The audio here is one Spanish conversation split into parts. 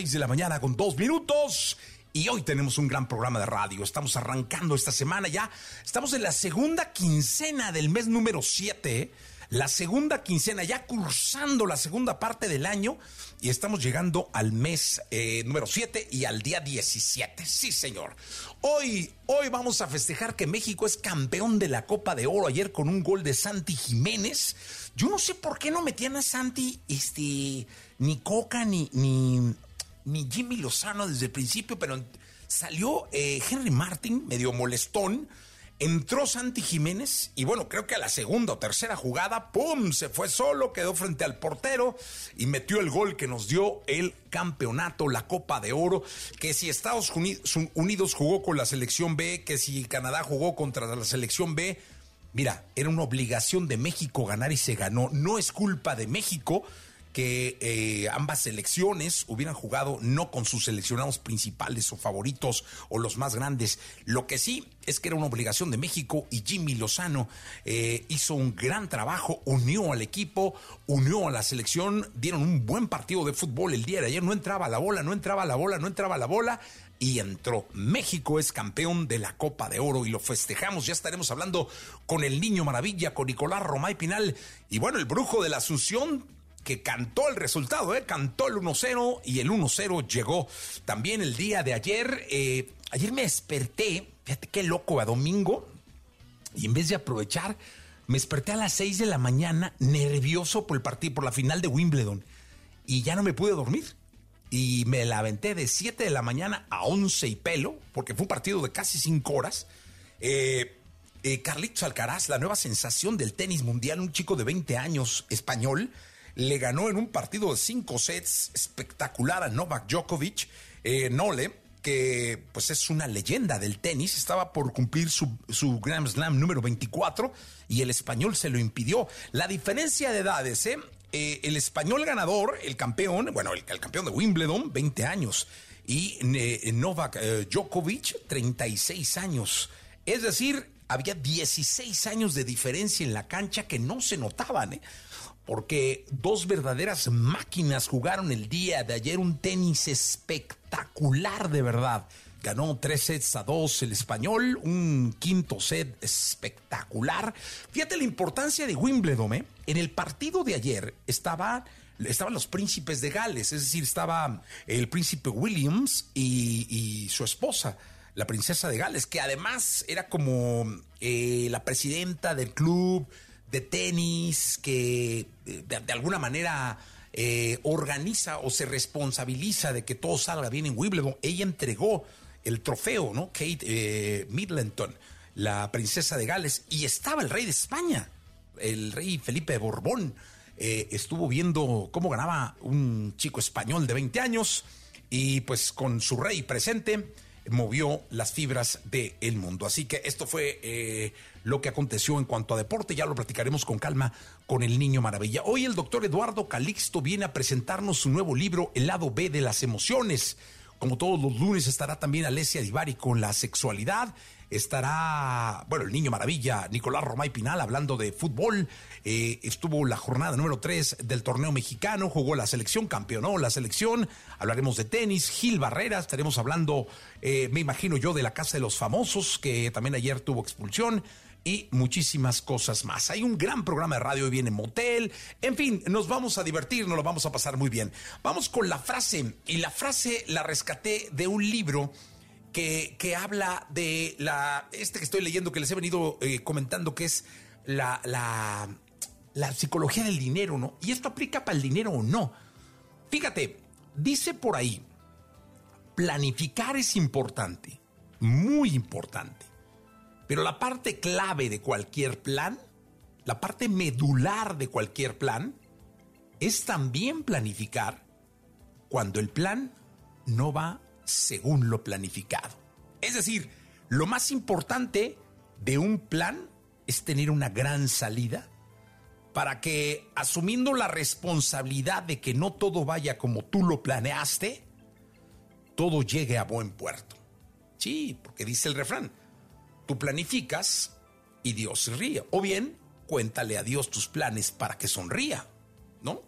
6 de la mañana con dos minutos. Y hoy tenemos un gran programa de radio. Estamos arrancando esta semana ya. Estamos en la segunda quincena del mes número 7. La segunda quincena, ya cursando la segunda parte del año. Y estamos llegando al mes eh, número 7 y al día 17. Sí, señor. Hoy, hoy vamos a festejar que México es campeón de la Copa de Oro. Ayer con un gol de Santi Jiménez. Yo no sé por qué no metían a Santi, este, ni Coca, ni, ni ni Jimmy Lozano desde el principio, pero salió eh, Henry Martin, medio molestón. Entró Santi Jiménez y bueno, creo que a la segunda o tercera jugada, ¡pum! Se fue solo, quedó frente al portero y metió el gol que nos dio el campeonato, la Copa de Oro. Que si Estados Unidos jugó con la selección B, que si Canadá jugó contra la selección B, mira, era una obligación de México ganar y se ganó. No es culpa de México que eh, ambas selecciones hubieran jugado no con sus seleccionados principales o favoritos o los más grandes. Lo que sí es que era una obligación de México y Jimmy Lozano eh, hizo un gran trabajo, unió al equipo, unió a la selección, dieron un buen partido de fútbol el día de ayer, no entraba la bola, no entraba la bola, no entraba la bola y entró. México es campeón de la Copa de Oro y lo festejamos. Ya estaremos hablando con el Niño Maravilla, con Nicolás Romay Pinal y bueno, el brujo de la Asunción que cantó el resultado, ¿eh? cantó el 1-0 y el 1-0 llegó también el día de ayer. Eh, ayer me desperté, fíjate qué loco, a domingo, y en vez de aprovechar, me desperté a las 6 de la mañana nervioso por el partido, por la final de Wimbledon, y ya no me pude dormir. Y me la aventé de 7 de la mañana a 11 y pelo, porque fue un partido de casi 5 horas. Eh, eh, Carlitos Alcaraz, la nueva sensación del tenis mundial, un chico de 20 años español, le ganó en un partido de cinco sets espectacular a Novak Djokovic. Eh, Nole, que pues es una leyenda del tenis, estaba por cumplir su, su, Grand Slam número 24 y el español se lo impidió. La diferencia de edades, ¿eh? eh el español ganador, el campeón, bueno, el, campeón de Wimbledon, 20 años, y eh, Novak Djokovic, 36 años. Es decir, había 16 años de diferencia en la cancha que no se notaban, ¿eh? Porque dos verdaderas máquinas jugaron el día de ayer un tenis espectacular de verdad. Ganó tres sets a dos el español, un quinto set espectacular. Fíjate la importancia de Wimbledon, ¿eh? En el partido de ayer estaba, estaban los príncipes de Gales, es decir, estaba el príncipe Williams y, su esposa la princesa de Gales, que además era como eh, la presidenta del club, de tenis que eh, de, alguna manera eh, organiza o se responsabiliza de que todo salga bien en Wimbledon. Ella entregó el trofeo, ¿no? Kate eh, Middleton, la princesa de Gales, y estaba el rey de España, el rey Felipe de Borbón. estuvo viendo cómo ganaba un chico español de 20 años y pues con su rey presente movió las fibras del mundo. Así que esto fue eh, lo que aconteció en cuanto a deporte. Ya lo platicaremos con calma con el Niño Maravilla. Hoy el doctor Eduardo Calixto viene a presentarnos su nuevo libro, El lado B de las emociones. Como todos los lunes estará también Alessia Divari con la sexualidad estará, bueno, el niño maravilla, Nicolás Romay Pinal, hablando de fútbol. Eh, estuvo la jornada número 3 del torneo mexicano, jugó la selección, campeonó la selección. Hablaremos de tenis, Gil Barrera, estaremos hablando, eh, me imagino yo, de la Casa de los Famosos, que también ayer tuvo expulsión. y muchísimas cosas más. Hay un gran programa de radio, hoy viene Motel, en fin, nos vamos a divertir, nos lo vamos a pasar muy bien. Vamos con la frase, y la frase la rescaté de un libro que, habla de la, este que estoy leyendo, que les he venido eh, comentando, que es la, la, la psicología del dinero, ¿no? Y esto aplica para el dinero o no. Fíjate, dice por ahí, planificar es importante, muy importante. Pero la parte clave de cualquier plan, la parte medular de cualquier plan, es también planificar cuando el plan no va según lo planificado. Es decir, lo más importante de un plan es tener una gran salida para que, asumiendo la responsabilidad de que no todo vaya como tú lo planeaste, todo llegue a buen puerto. Sí, porque dice el refrán, tú planificas y Dios ríe. O bien, cuéntale a Dios tus planes para que sonría, ¿no?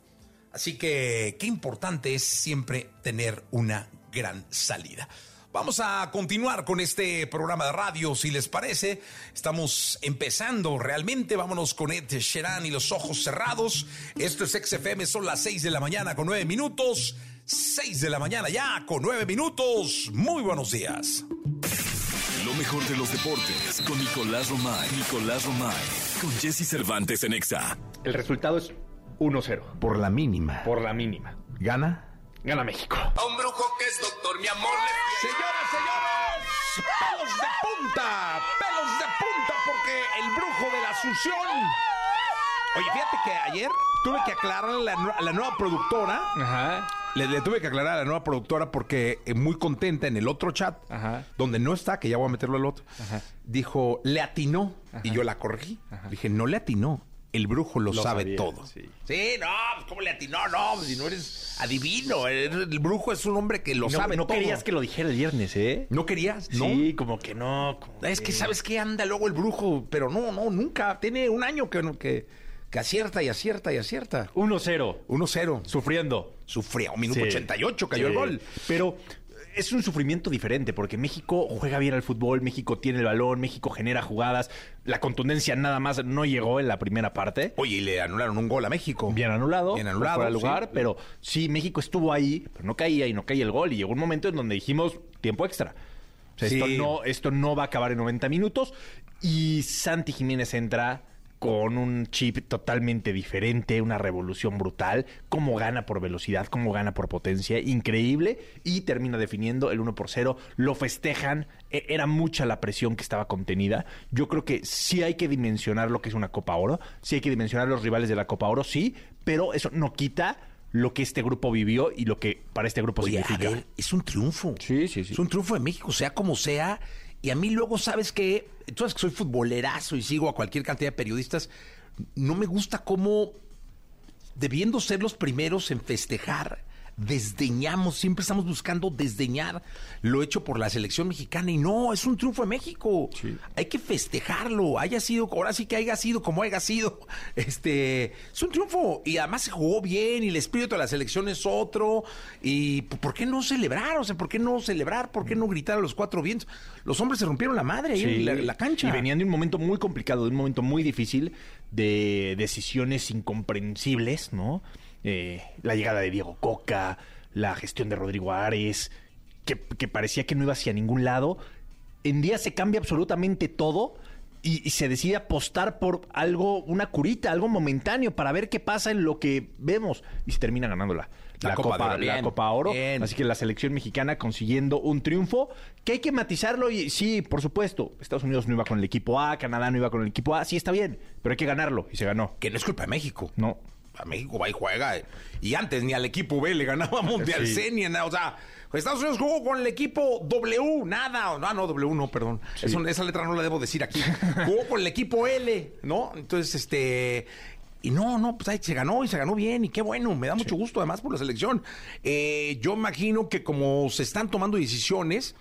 Así que qué importante es siempre tener una gran salida. Vamos a continuar con este programa de radio, si les parece. Estamos empezando realmente. Vámonos con Ed Sheeran y los ojos cerrados. Esto es XFM, son las 6 de la mañana con 9 minutos. 6 de la mañana ya con 9 minutos. Muy buenos días. Lo mejor de los deportes con Nicolás Romay. Nicolás Romay. Con Jesse Cervantes en Exa. El resultado es 1-0. Por la mínima. Por la mínima. ¿Gana? Gana México. A un brujo que es doctor, mi amor. le- Señoras, señores, pelos de punta, pelos de punta, porque el brujo de la Asunción. Oye, fíjate que ayer tuve que aclararle a la, nu- a la nueva productora. Ajá. Le, le tuve que aclarar a la nueva productora porque eh, muy contenta en el otro chat, Ajá. donde no está, que ya voy a meterlo al otro, dijo, le atinó. Y yo la corregí. Dije, no le atinó. El brujo lo, Lo sabe sabía, todo. sí. no, pues, ¿cómo le atinó? No, pues, si no eres adivino. El brujo es un hombre que lo no, sabe no todo. querías que lo dijera el viernes, ¿eh? ¿No querías? No. Sí, como que no. como Es que sabes que anda luego el brujo, pero no, no, nunca. Tiene un año que, no- que, que acierta y acierta y acierta. 1-0. 1-0. Sufriendo. Sufrió, un minuto Sí. 88 cayó Sí. el gol. Pero es un sufrimiento diferente porque México juega bien al fútbol, México tiene el balón, México genera jugadas. La contundencia nada más no llegó en la primera parte. Oye, y le anularon un gol a México. Bien anulado, Bien anulado, fuera lugar, pero sí, México estuvo ahí, pero no caía y no caía el gol. Y llegó un momento en donde dijimos tiempo extra. O sea, esto, no, esto no va a acabar en 90 minutos. Y Santi Jiménez entra con un chip totalmente diferente, una revolución brutal, cómo gana por velocidad, cómo gana por potencia, increíble, y termina definiendo el 1 por 0, lo festejan, e- era mucha la presión que estaba contenida, yo creo que sí hay que dimensionar lo que es una Copa Oro, sí hay que dimensionar los rivales de la Copa Oro, sí, pero eso no quita lo que este grupo vivió y lo que para este grupo Oye, a significa. ver, es un triunfo. Sí, sí, sí. Es un triunfo de México, sea como sea. Y a mí luego, ¿sabes que Tú sabes que soy futbolerazo y sigo a cualquier cantidad de periodistas. No me gusta cómo, debiendo ser los primeros en festejar, desdeñamos, siempre estamos buscando desdeñar lo hecho por la selección mexicana y no, es un triunfo de México. Hay que festejarlo, haya sido, ahora sí que haya sido como haya sido. Este, es un triunfo y además se jugó bien y el espíritu de la selección es otro y ¿por qué no celebrar? O sea, ¿por qué no celebrar? ¿Por qué no gritar a los cuatro vientos? Los hombres se rompieron la madre ahí Sí. en la, la cancha. Y venían de un momento muy complicado, de un momento muy difícil, de decisiones incomprensibles, ¿no? Eh, la llegada de Diego Coca, la gestión de Rodrigo Ares, que, que parecía que no iba hacia ningún lado. En día se cambia absolutamente todo y, y se decide apostar por algo, una curita, algo momentáneo, para ver qué pasa en lo que vemos. Y se termina ganando la, Copa la Copa Oro. bien. Así que la selección mexicana consiguiendo un triunfo que hay que matizarlo y sí, por supuesto, Estados Unidos no iba con el equipo A, Canadá no iba con el equipo A, sí está bien, pero hay que ganarlo y se ganó. Que no es culpa de México. No. A México va y juega. Y antes ni al equipo B le ganaba Mundial Sí. C, ni nada. O sea, Estados Unidos jugó con el equipo W, nada. Ah, no, W no, perdón. Eso- esa letra no la debo decir aquí. jugó con el equipo L, ¿no? Entonces, este. Y no, no, pues ahí se ganó y se ganó bien y qué bueno, me da mucho gusto además por la selección. Eh, yo imagino que como se están tomando decisiones,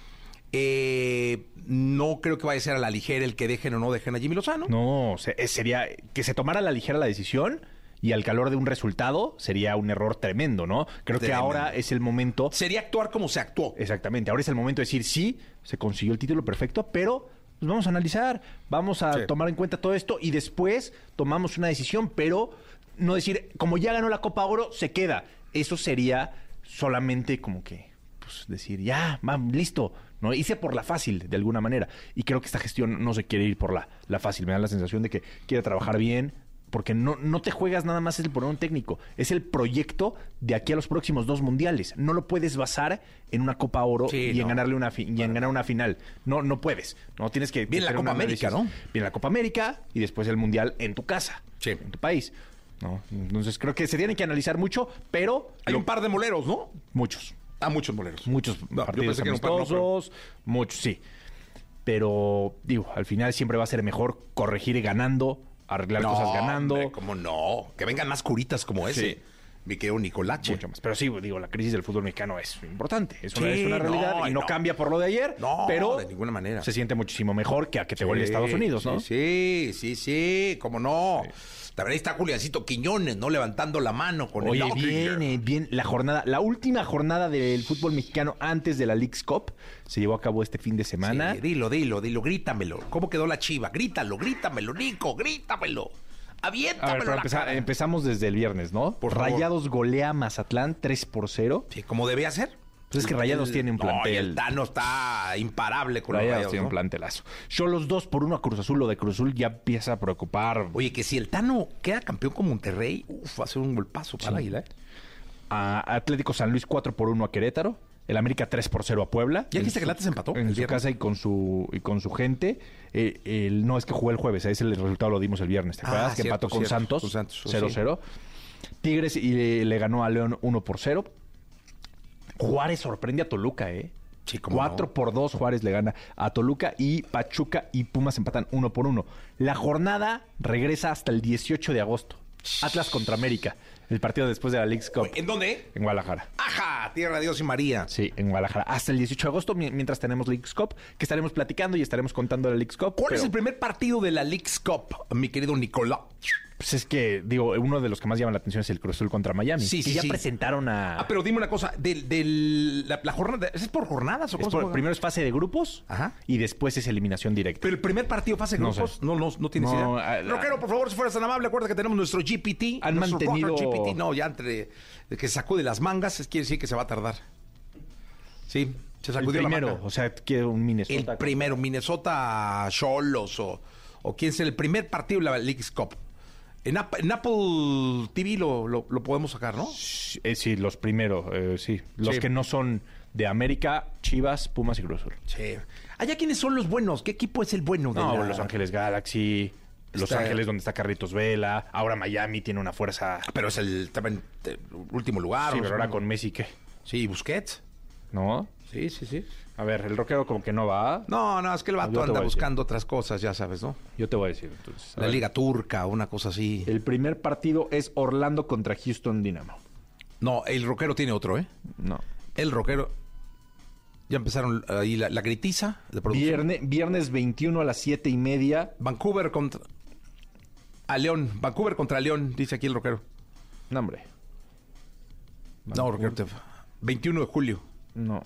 eh, no creo que vaya a ser a la ligera el que dejen o no dejen a Jimmy Lozano. No, se- eh, sería que se tomara a la ligera la decisión y al calor de un resultado sería un error tremendo, ¿no? Creo que ahora es el momento Sería actuar como se actuó. Exactamente, ahora es el momento de decir sí, se consiguió el título perfecto, pero pues vamos a analizar, vamos a Sí. tomar en cuenta todo esto y después tomamos una decisión, pero no decir, como ya ganó la Copa Oro, se queda. Eso sería solamente como que, pues decir, ya, va, listo. ¿no? Hice por la fácil, de alguna manera. Y creo que esta gestión no se quiere ir por la, la fácil. Me da la sensación de que quiere trabajar bien, porque no, no te juegas nada más el un técnico. Es el proyecto de aquí a los próximos dos mundiales. No lo puedes basar en una Copa Oro Sí, y en ganarle una y en ganar una final. No, no puedes. No tienes que Bien la Copa América. ¿no? Bien la Copa América y después el mundial en tu casa, Sí. en tu país. ¿no? Entonces creo que se tiene que analizar mucho, pero Hay lo- un par de moleros, ¿no? muchos. Ah, muchos moleros. Muchos No, yo partidos pensé que un par, no, pero- muchos, sí. Pero, digo, al final siempre va a ser mejor corregir ganando, arreglar cosas ganando. hombre, ¿Cómo no? Que vengan más curitas como ese. Sí. Mi querido Nicolache. Mucho más. Pero sí, digo, la crisis del fútbol mexicano es importante. Es una, Sí, es una realidad no, y no, no. cambia por lo de ayer. No, pero de ninguna manera. Se siente muchísimo mejor que a que te vuelve Sí, Estados Unidos, ¿no? Sí, sí, sí, cómo no. También ahí está Juliancito Quiñones, ¿no? Levantando la mano con Oye, el bien, bien. La jornada, la última jornada del fútbol mexicano antes de la League's Cup se llevó a cabo este fin de semana. Sí, dilo, dilo, dilo, grítamelo. ¿Cómo quedó la chiva? Grítalo, grítamelo, Nico, grítamelo. A Aviéntamelo. ver, pero empeza- empezamos desde el viernes, ¿no? Por favor. Rayados golea Mazatlán 3 por 0. Sí, como debía ser. Pues es que Rayados El- tiene un No, plantel. el Tano está imparable con los Rayados Rayados, tiene ¿no? un plantelazo. Cholos 2 por 1 a Cruz Azul. Lo de Cruz Azul ya empieza a preocupar Oye, que si el Tano queda campeón con Monterrey, uf, va a ser un golpazo para Águila, ¿eh? a Atlético San Luis 4 por 1 a Querétaro. El América 3 por 0 a Puebla. ¿Ya dijiste que Atlas empató En su casa y con su, y con su gente. Eh, el- no, es que jugó el jueves. Ese el resultado lo dimos el viernes. ¿Te Ah, acuerdas? que cierto, empató con cierto, Santos, 0-0. Tigres y le, le ganó a León 1 por 0. Juárez sorprende a Toluca, ¿eh? Sí, cómo 4 no. por 2 Juárez le gana a Toluca y Pachuca y Pumas empatan 1 por 1. La jornada regresa hasta el 18 de agosto. Atlas contra América. El partido después de la League's Cup ¿En dónde? en Guadalajara. ¡Ajá! Tierra de Dios y María. Sí, en Guadalajara. Hasta el 18 de agosto, mi- mientras tenemos League's Cup, que estaremos platicando y estaremos contando la League's Cup. ¿Cuál es el primer partido de la League's Cup, mi querido Nicolás? Pues es que, digo, uno de los que más llama la atención es el Cruz Azul contra Miami. Sí, que sí, ya sí. presentaron a... Ah, pero dime una cosa, del, del- la, la jornada, ¿es por jornadas o Es cómo por- primero es fase de grupos Ajá. y después es eliminación directa. Pero el primer partido fase de No grupos, sé. no, no, no tienes No, idea. ah, Rockero, por favor, si fueras tan amable, acuérdate que tenemos nuestro GPT. Han nuestro mantenido- GPT, no, ya entre que se sacude las mangas, es quiere decir que se va a tardar. Sí, se el sacudió la primero, manga. o sea, que un Minnesota. El primero, Minnesota Cholos o, o quién sea el primer partido de la League's Cup. En, App- en Apple TV lo, lo- lo podemos sacar, ¿no? Eh, sí, los primeros, eh, sí. Los Sí. que no son de América, Chivas, Pumas y Cruz Azul. Sí. Allá quiénes son los buenos, ¿qué equipo es el bueno de No, la- Los Ángeles Galaxy, Los Está- Ángeles donde está Carlitos Vela, ahora Miami tiene una fuerza... Pero es el también eh, último lugar. Sí, pero ahora con Messi, ¿qué? Sí, Busquets. ¿No? Sí, sí, sí. A ver, el rockero como que no va. No, no, es que el Yo vato anda buscando otras cosas, ya sabes, ¿no? Yo te voy a decir entonces. A La ver. Liga Turca, una cosa así. El primer partido es Orlando contra Houston Dynamo. No, el rockero tiene otro, ¿eh? No. El rockero. Ya empezaron ahí la, la gritiza de producción. Viernes, viernes 21 a las 7 y media. Vancouver contra. A León. Vancouver contra León, dice aquí el rockero. No, hombre. No, rockero. te- 21 de julio. No.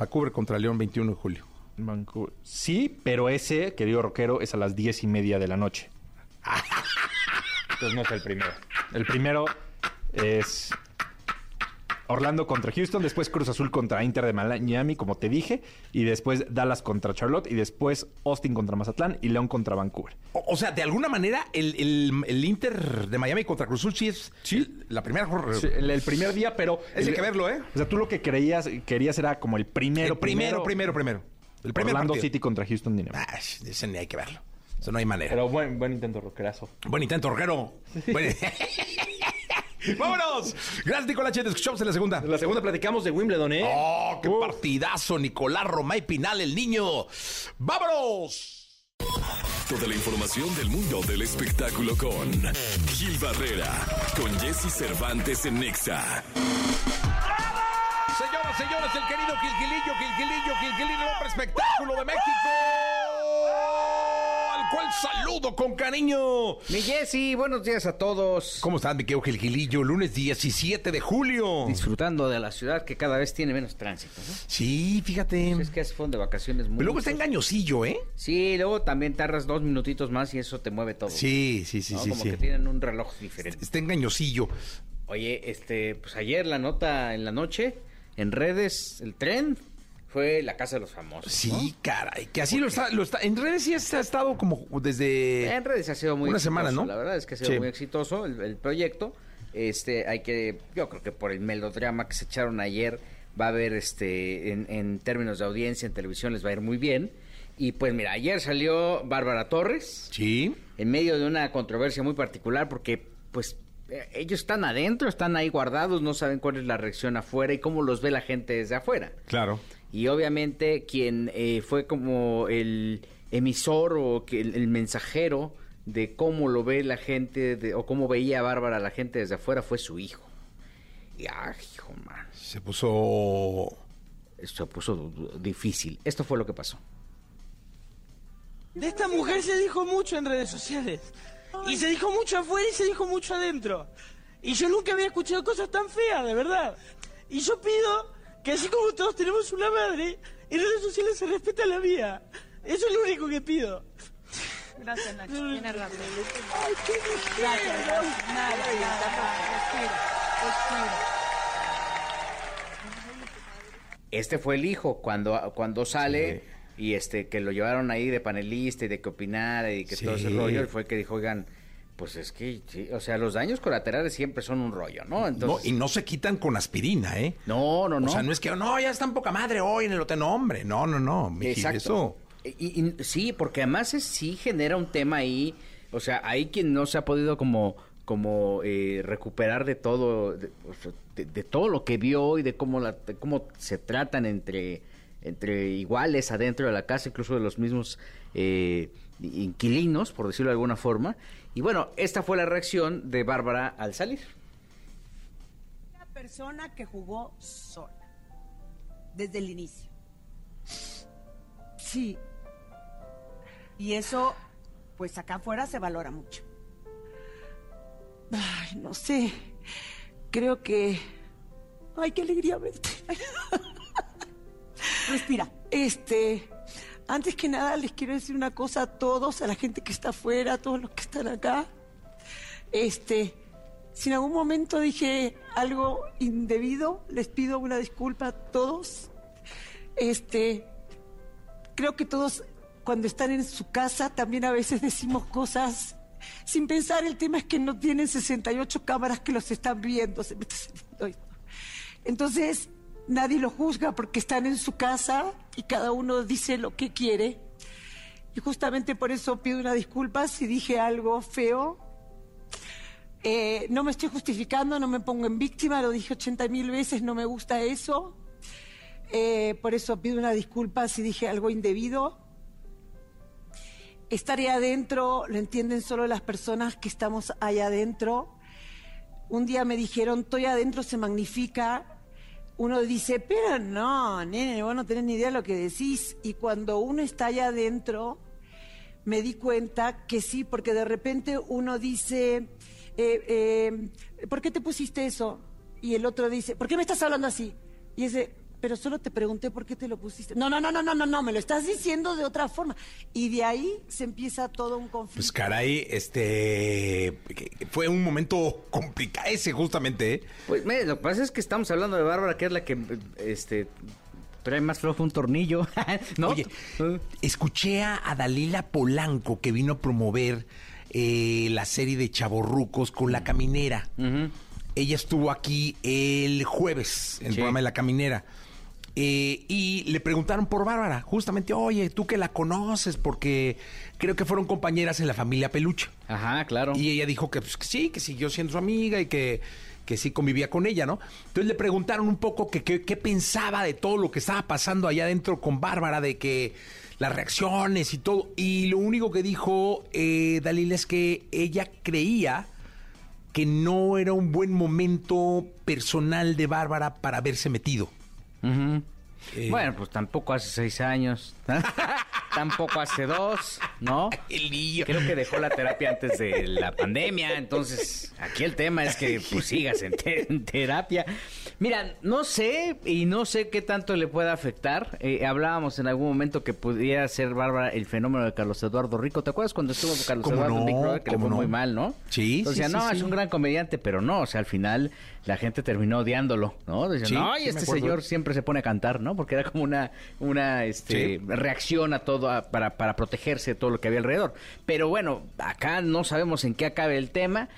Vancouver contra León, 21 de julio. Vancouver. Sí, pero ese, querido rockero, es a las 10 y media de la noche. Entonces no es el primero. El primero es Orlando contra Houston, después Cruz Azul contra Inter de Miami, como te dije, y después Dallas contra Charlotte, y después Austin contra Mazatlán y León contra Vancouver. O, o sea, de alguna manera, el, el- el Inter de Miami contra Cruz Azul sí es el- la primera jornada. Sí, el, el primer día, pero... Ese hay que verlo, ¿eh? O sea, tú lo que creías, querías era como el primero, el primero, primero, primero. El primer Orlando partido. City contra Houston Dynamo. Ah, ese ni hay que verlo. Eso no hay manera. Pero buen, buen intento, rockerazo. Buen intento, rockero. Buen- ¡Vámonos! Gracias, Nicolás. Te escuchamos en la segunda. En la segunda platicamos de Wimbledon, ¿eh? ¡Oh, qué partidazo! Nicolás Romay Pinal, el niño. ¡Vámonos! Toda la información del mundo del espectáculo con Gil Barrera, con Jesse Cervantes en Nexa. Señoras, señores, el querido Gilgilillo, Gilgilillo, Gilgilillo, el hombre espectáculo de México. El ¿Cuál saludo con cariño? Mi Jessy, buenos días a todos. ¿Cómo estás, mi querido Gilgilillo? Lunes 17 de julio. Disfrutando de la ciudad que cada vez tiene menos tránsito, ¿no? Sí, fíjate. Pues es que hace fueron de vacaciones muy... Pero luego está engañosillo, ¿eh? Sí, luego también tardas dos minutitos más y eso te mueve todo. Sí, sí, sí, ¿no? sí. Como sí. que tienen un reloj diferente. Está engañosillo. Oye, este, pues ayer la nota en la noche, en redes, el tren fue la casa de los famosos. Sí, caray. Que así lo está, lo está. En redes sí ha estado como desde. En redes ha sido muy Una exitoso, semana, ¿no? La verdad es que ha sido Sí. muy exitoso el, el proyecto. Este, hay que, yo creo que por el melodrama que se echaron ayer, va a haber, este, en, en términos de audiencia en televisión les va a ir muy bien. Y pues mira, ayer salió Bárbara Torres Sí. en medio de una controversia muy particular porque, pues, eh, ellos están adentro, están ahí guardados, no saben cuál es la reacción afuera y cómo los ve la gente desde afuera. Claro. Y obviamente quien eh, fue como el emisor o que el, el mensajero de cómo lo ve la gente de- o cómo veía a Bárbara la gente desde afuera fue su hijo. Y ay, hijo, man, Se puso. se puso difícil. Esto fue lo que pasó. De esta mujer se dijo mucho en redes sociales. Y se dijo mucho afuera y se dijo mucho adentro. Y yo nunca había escuchado cosas tan feas, de verdad. Y yo pido que así como todos tenemos una madre, en redes sociales se respeta la mía. Eso es lo único que pido. Gracias, Nacho. Ay, qué Gracias, gracias. Nada, nada, nada. Respira, respira. Este fue el hijo cuando, cuando sale y este que lo llevaron ahí de panelista y de que opinara y que todo ese rollo, él fue que dijo, oigan, pues es que, sí, o sea, los daños colaterales siempre son un rollo, ¿no? No, Entonces, y no se quitan con aspirina, ¿eh? no, no, no. O sea, no es que, no, ya está en poca madre hoy en el hotel. No, hombre, no, no, no. miji, Exacto. Eso. Y, y- sí, porque además es- sí genera un tema ahí, o sea, hay quien no se ha podido como como eh, recuperar de todo de, de- de todo lo que vio y de cómo la, de cómo se tratan entre entre iguales adentro de la casa, incluso de los mismos eh, inquilinos, por decirlo de alguna forma. Y bueno, esta fue la reacción de Bárbara al salir. Una persona que jugó sola. Desde el inicio. Sí. Y eso, pues acá afuera se valora mucho. Ay, no sé. Creo que. Ay, qué alegría verte. Respira. Este. Antes que nada, les quiero decir una cosa a todos, a la gente que está afuera, a todos los que están acá. Este, si en algún momento dije algo indebido, les pido una disculpa a todos. Este, creo que todos cuando están en su casa también a veces decimos cosas sin pensar. El tema es que no tienen 68 cámaras que los están viendo. Entonces, nadie lo juzga porque están en su casa y cada uno dice lo que quiere. Y justamente por eso pido una disculpa si dije algo feo. Eh, no me estoy justificando, no me pongo en víctima, lo dije 80 mil veces, no me gusta eso. Eh, por eso pido una disculpa si dije algo indebido. Estaré adentro, lo entienden solo las personas que estamos allá adentro. Un día me dijeron, estoy adentro, se magnifica. Uno dice, pero no, nene, vos no tenés ni idea de lo que decís. Y cuando uno está allá adentro, me di cuenta que sí, porque de repente uno dice, eh, eh, ¿por qué te pusiste eso? Y el otro dice, ¿por qué me estás hablando así? Y ese, pero solo te pregunté por qué te lo pusiste. No, no, no, no, no, no, no, me lo estás diciendo de otra forma. Y de ahí se empieza todo un conflicto. Pues caray, este. Fue un momento complicado ese, justamente, ¿eh? Pues mire, lo que pasa es que estamos hablando de Bárbara, que es la que este trae más flojo un tornillo, ¿no? Oye, escuché a Dalila Polanco que vino a promover eh, la serie de Chaborrucos con La Caminera. Ella estuvo aquí el jueves en el Sí. programa de La Caminera. Eh, y le preguntaron por Bárbara, justamente, oye, tú que la conoces, porque creo que fueron compañeras en la familia Peluche. Ajá, claro. Y ella dijo que, pues, que sí, que siguió siendo su amiga y que, que sí convivía con ella, ¿no? Entonces le preguntaron un poco que qué pensaba de todo lo que estaba pasando allá adentro con Bárbara, de que las reacciones y todo. Y lo único que dijo eh, Dalila es que ella creía que no era un buen momento personal de Bárbara para haberse metido. Eh, Bueno, pues tampoco hace seis años. tampoco hace dos, ¿no? El niño. Creo que dejó la terapia antes de la pandemia, entonces aquí el tema es que pues sigas en, te- en terapia. Mira, no sé y no sé qué tanto le pueda afectar. Eh, hablábamos en algún momento que pudiera ser Bárbara el fenómeno de Carlos Eduardo Rico. ¿Te acuerdas cuando estuvo Carlos ¿Cómo Eduardo Big no? Brother que le ¿Cómo fue no? muy mal, ¿no? Sí, Entonces, sí, no, sí, es sí. un gran comediante, pero no, o sea, al final la gente terminó odiándolo, ¿no? Sí, no, y este señor siempre se pone a cantar, ¿no? Porque era como una, una este, reacción a todo, para, para protegerse de todo lo que había alrededor. Pero bueno, acá no sabemos en qué acabe el tema.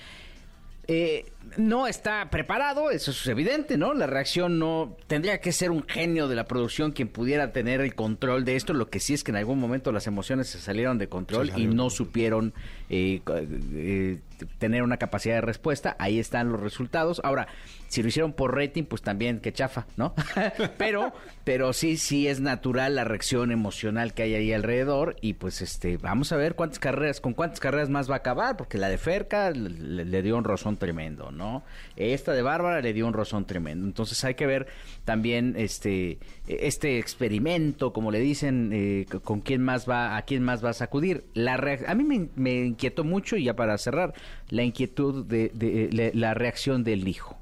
Eh, no está preparado, eso es evidente, ¿no? La reacción no tendría que ser un genio de la producción quien pudiera tener el control de esto. Lo que sí es que en algún momento las emociones se salieron de control y no supieron eh, eh, tener una capacidad de respuesta. Ahí están los resultados. Ahora, si lo hicieron por rating, pues también que chafa, ¿no? pero, pero sí, sí es natural la reacción emocional que hay ahí alrededor y pues este, vamos a ver cuántas carreras, con cuántas carreras más va a acabar, porque la de Ferca le, le dio un rozón tremendo, ¿no? Esta de Bárbara le dio un rozón tremendo. Entonces hay que ver también este, este experimento, como le dicen, eh, con quién más va, a quién más va a sacudir. La a mí me, me inquietó mucho, y ya para cerrar, la inquietud de, de- le- la reacción del hijo.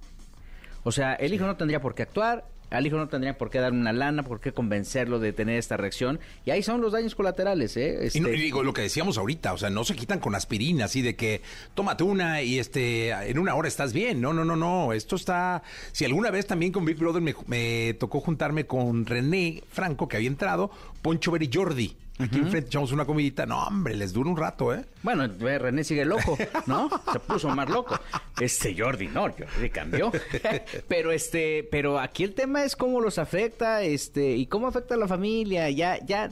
O sea, el hijo no tendría por qué actuar, al hijo no tendría por qué dar una lana, por qué convencerlo de tener esta reacción. Y ahí son los daños colaterales, ¿eh? Y, no- Este- y digo lo que decíamos ahorita, o sea, no se quitan con aspirina, así de que tómate una y este en una hora estás bien. No, no, no, no. Esto está. Si alguna vez también con Big Brother me, me tocó juntarme con René Franco, que había entrado, Poncho Ver y Jordi. Aquí enfrente echamos una comidita. No, hombre, les dura un rato, ¿eh? Bueno, ve, René sigue loco, ¿no? Se puso más loco. Este Jordi, no, Jordi cambió. Pero este, pero aquí el tema es cómo los afecta, este, y cómo afecta a la familia. Ya, ya,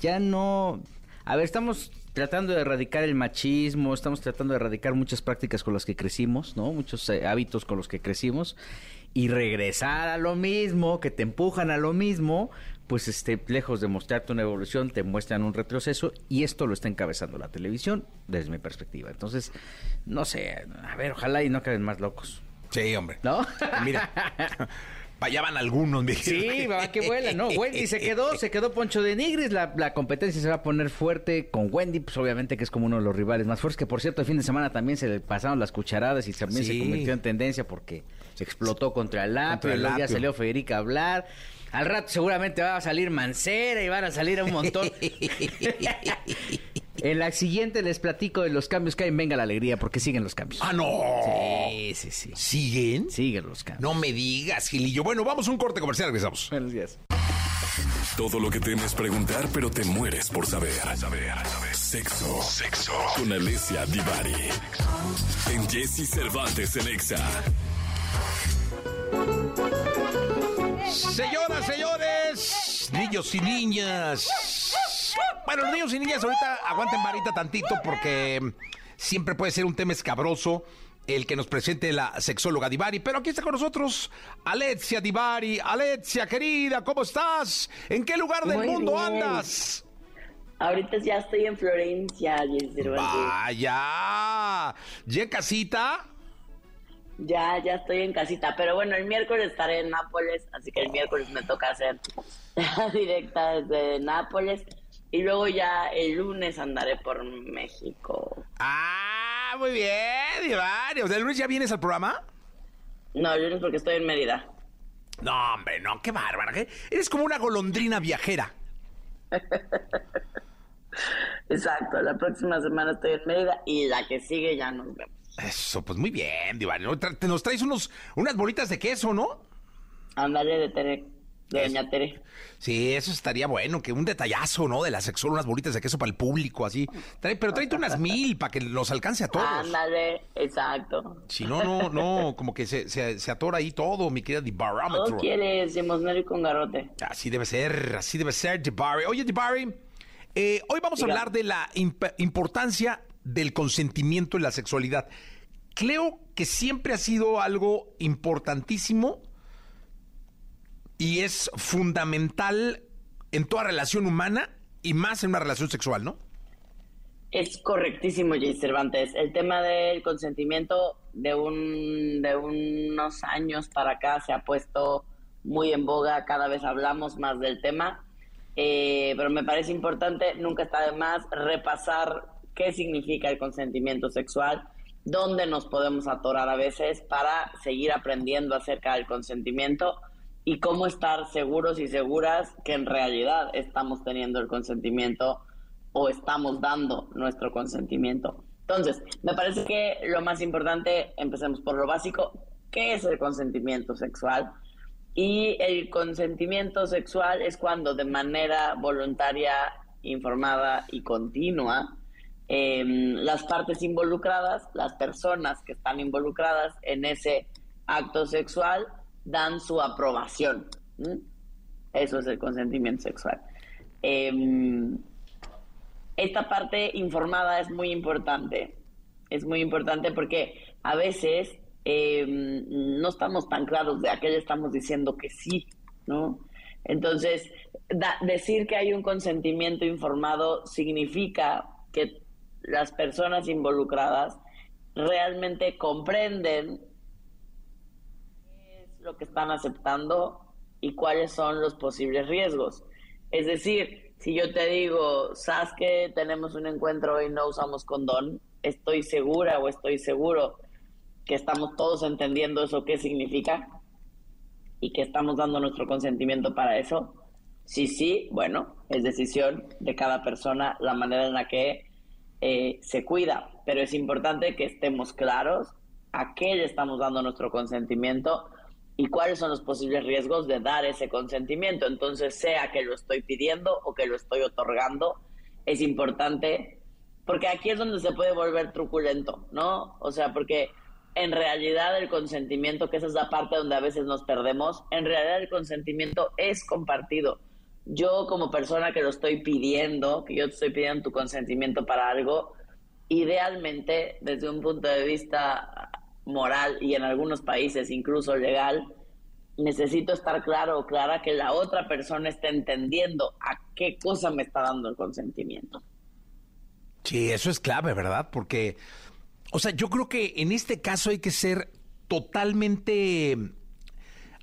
ya no. A ver, estamos tratando de erradicar el machismo, estamos tratando de erradicar muchas prácticas con las que crecimos, ¿no? Muchos eh, hábitos con los que crecimos. Y regresar a lo mismo, que te empujan a lo mismo, pues este, lejos de mostrarte una evolución, te muestran un retroceso y esto lo está encabezando la televisión desde mi perspectiva. Entonces, no sé, a ver, ojalá y no queden más locos, Sí, hombre. ¿no? Mira, allá van algunos, mi Sí, va que vuela, ¿no? Wendy se quedó, se quedó Poncho de Nigris, la, la competencia se va a poner fuerte con Wendy, pues obviamente que es como uno de los rivales más fuertes, que por cierto el fin de semana también se le pasaron las cucharadas y también Sí. se convirtió en tendencia porque se explotó contra el Contra el luego ya salió Federica a hablar. Al rato seguramente va a salir Mancera y van a salir un montón. en la siguiente les platico de los cambios que hay en Venga la Alegría, porque siguen los cambios. Ah, no. Sí, sí, sí. ¿Siguen? Siguen los cambios. No me digas, Gilillo. Bueno, vamos a un corte comercial, regresamos. Buenos días. Todo lo que temes preguntar, pero te mueres por saber. Saber, saber. Sexo. Sexo. Con Alessia Divari. En Jesse Cervantes en Exa. Señoras, señores, niños y niñas. Bueno, los niños y niñas ahorita aguanten varita tantito porque siempre puede ser un tema escabroso el que nos presente la sexóloga Divari. Pero aquí está con nosotros Alexia Divari. Alexia, querida, ¿cómo estás? ¿En qué lugar del Muy mundo bien. andas? Ahorita ya estoy en Florencia. Vaya. ¿Ya en casita? Ya, ya estoy en casita. Pero bueno, el miércoles estaré en Nápoles, así que el miércoles me toca hacer la directa desde Nápoles. Y luego ya el lunes andaré por México. Ah, muy bien. O sea, ¿el lunes ya vienes al programa? No, el lunes porque estoy en Mérida. No, hombre, no, qué bárbara. ¿qué? Eres como una golondrina viajera. Exacto, la próxima semana estoy en Mérida y la que sigue ya nos vemos. Eso, pues muy bien. Tra- Te nos traes unos, unas bolitas de queso, ¿no? Ándale de Tere, de Eso. Doña Tere. Sí, eso estaría bueno, que un detallazo, ¿no? De la sexual, unas bolitas de queso para el público, así. Trae- pero tráete unas mil para que los alcance a todos. Ándale, exacto. Si no, no, no, como que se, se, se atora ahí todo, mi querida Dibarómetro. Todo quieres, y con garrote. Así debe ser, así debe ser, Dibari. Oye, Dibari, eh, hoy vamos a hablar de la imp- importancia del consentimiento en la sexualidad. Creo que siempre ha sido algo importantísimo y es fundamental en toda relación humana y más en una relación sexual, ¿no? Es correctísimo, Jay Cervantes. El tema del consentimiento de un de unos años para acá se ha puesto muy en boga, cada vez hablamos más del tema eh, pero me parece importante, nunca está de más, repasar qué significa el consentimiento sexual, dónde nos podemos atorar a veces para seguir aprendiendo acerca del consentimiento y cómo estar seguros y seguras que en realidad estamos teniendo el consentimiento o estamos dando nuestro consentimiento. Entonces, me parece que lo más importante, empecemos por lo básico, ¿qué es el consentimiento sexual? Y el consentimiento sexual es cuando de manera voluntaria, informada y continua, em, las partes involucradas, las personas que están involucradas en ese acto sexual, dan su aprobación. Eso es el consentimiento sexual. Em, esta parte informada es muy importante. Es muy importante porque a veces Em, no estamos tan claros de a qué estamos diciendo que sí, ¿no? Entonces, decir que hay un consentimiento informado significa que las personas involucradas realmente comprenden lo que están aceptando y cuáles son los posibles riesgos. Es decir, si yo te digo, sabes que tenemos un encuentro y no usamos condón, estoy segura o estoy seguro que estamos todos entendiendo eso qué significa y que estamos dando nuestro consentimiento para eso. Sí, sí, bueno, es decisión de cada persona la manera en la que eh, se cuida, pero es importante que estemos claros a qué le estamos dando nuestro consentimiento y cuáles son los posibles riesgos de dar ese consentimiento. Entonces, sea que lo estoy pidiendo o que lo estoy otorgando, es importante, porque aquí es donde se puede volver truculento, ¿no? O sea, porque en realidad el consentimiento, que esa es la parte donde a veces nos perdemos, en realidad el consentimiento es compartido. Yo como persona que lo estoy pidiendo, que yo te estoy pidiendo tu consentimiento para algo, idealmente desde un punto de vista moral y en algunos países incluso legal, necesito estar claro o clara que la otra persona esté entendiendo a qué cosa me está dando el consentimiento. Sí, eso es clave, ¿verdad? Porque o sea, yo creo que en este caso hay que ser totalmente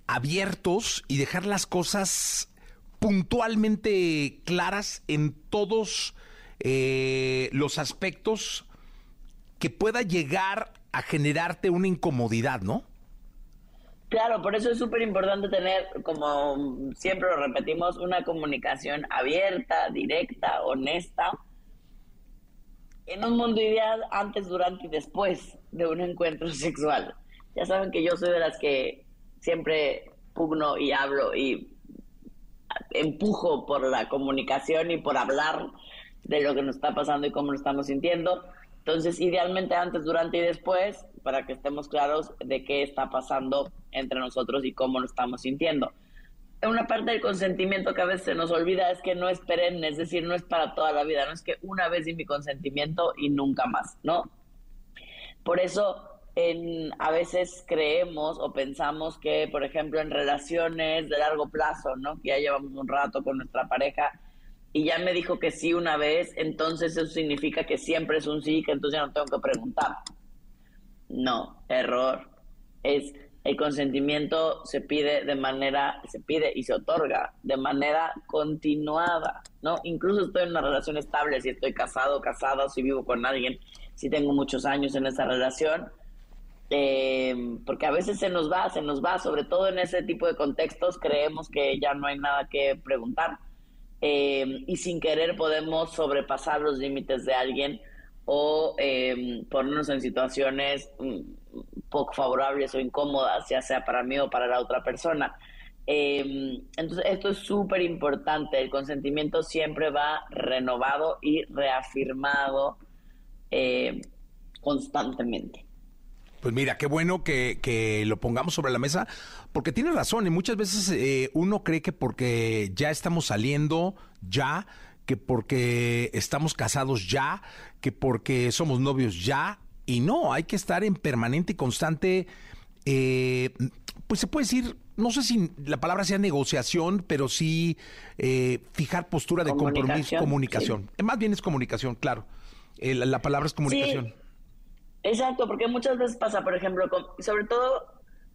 abiertos y dejar las cosas puntualmente claras en todos eh, los aspectos que pueda llegar a generarte una incomodidad, ¿no? Claro, por eso es súper importante tener, como siempre lo repetimos, una comunicación abierta, directa, honesta, en un mundo ideal antes, durante y después de un encuentro sexual. Ya saben que yo soy de las que siempre pugno y hablo y empujo por la comunicación y por hablar de lo que nos está pasando y cómo lo estamos sintiendo. Entonces, idealmente antes, durante y después, para que estemos claros de qué está pasando entre nosotros y cómo lo estamos sintiendo una parte del consentimiento que a veces se nos olvida es que no es perenne, es decir, no es para toda la vida, no es que una vez di mi consentimiento y nunca más, ¿no? Por eso en, a veces creemos o pensamos que, por ejemplo, en relaciones de largo plazo, ¿no? Que ya llevamos un rato con nuestra pareja y ya me dijo que sí una vez, entonces eso significa que siempre es un sí, que entonces ya no tengo que preguntar. No, error. Es el consentimiento se pide de manera, se pide y se otorga de manera continuada, ¿no? Incluso estoy en una relación estable, si estoy casado, casada, si vivo con alguien, si tengo muchos años en esa relación, eh, porque a veces se nos va, se nos va, sobre todo en ese tipo de contextos, creemos que ya no hay nada que preguntar eh, y sin querer podemos sobrepasar los límites de alguien o eh, ponernos en situaciones mm, poco favorables o incómodas, ya sea para mí o para la otra persona. Em, entonces, esto es súper importante. El consentimiento siempre va renovado y reafirmado constantemente. Pues mira, qué bueno que, lo pongamos sobre la mesa, porque tiene razón, y muchas veces eh, uno cree que porque ya estamos saliendo, ya, que porque estamos casados ya, que porque somos novios ya, y no, hay que estar en permanente y constante, eh, pues se puede decir, no sé si la palabra sea negociación, pero sí eh, fijar postura de compromiso, comunicación. Más bien es comunicación, claro. la palabra es comunicación. Exacto, porque muchas veces pasa, por ejemplo, sobre todo,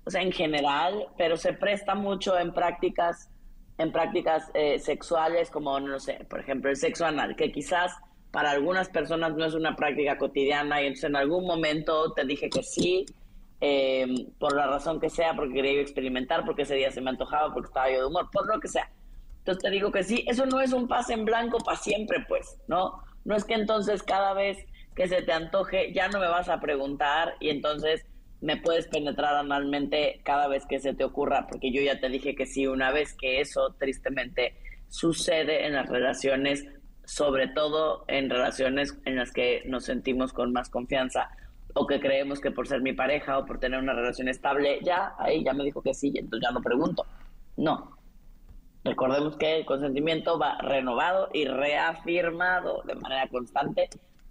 o sea, en general, pero se presta mucho en prácticas en prácticas eh, sexuales como, no sé, por ejemplo, el sexo anal, que quizás para algunas personas no es una práctica cotidiana y entonces en algún momento te dije que sí, eh, por la razón que sea, porque quería experimentar, porque ese día se me antojaba, porque estaba yo de humor, por lo que sea. Entonces te digo que sí, eso no es un pase en blanco para siempre, pues, ¿no? No es que entonces cada vez que se te antoje ya no me vas a preguntar y entonces me puedes penetrar analmente cada vez que se te ocurra, porque yo ya te dije que sí una vez, que eso tristemente sucede en las relaciones, sobre todo en relaciones en las que nos sentimos con más confianza o que creemos que por ser mi pareja o por tener una relación estable, ya, ahí ya me dijo que sí, entonces ya no pregunto. No. Recordemos que el consentimiento va renovado y reafirmado de manera constante,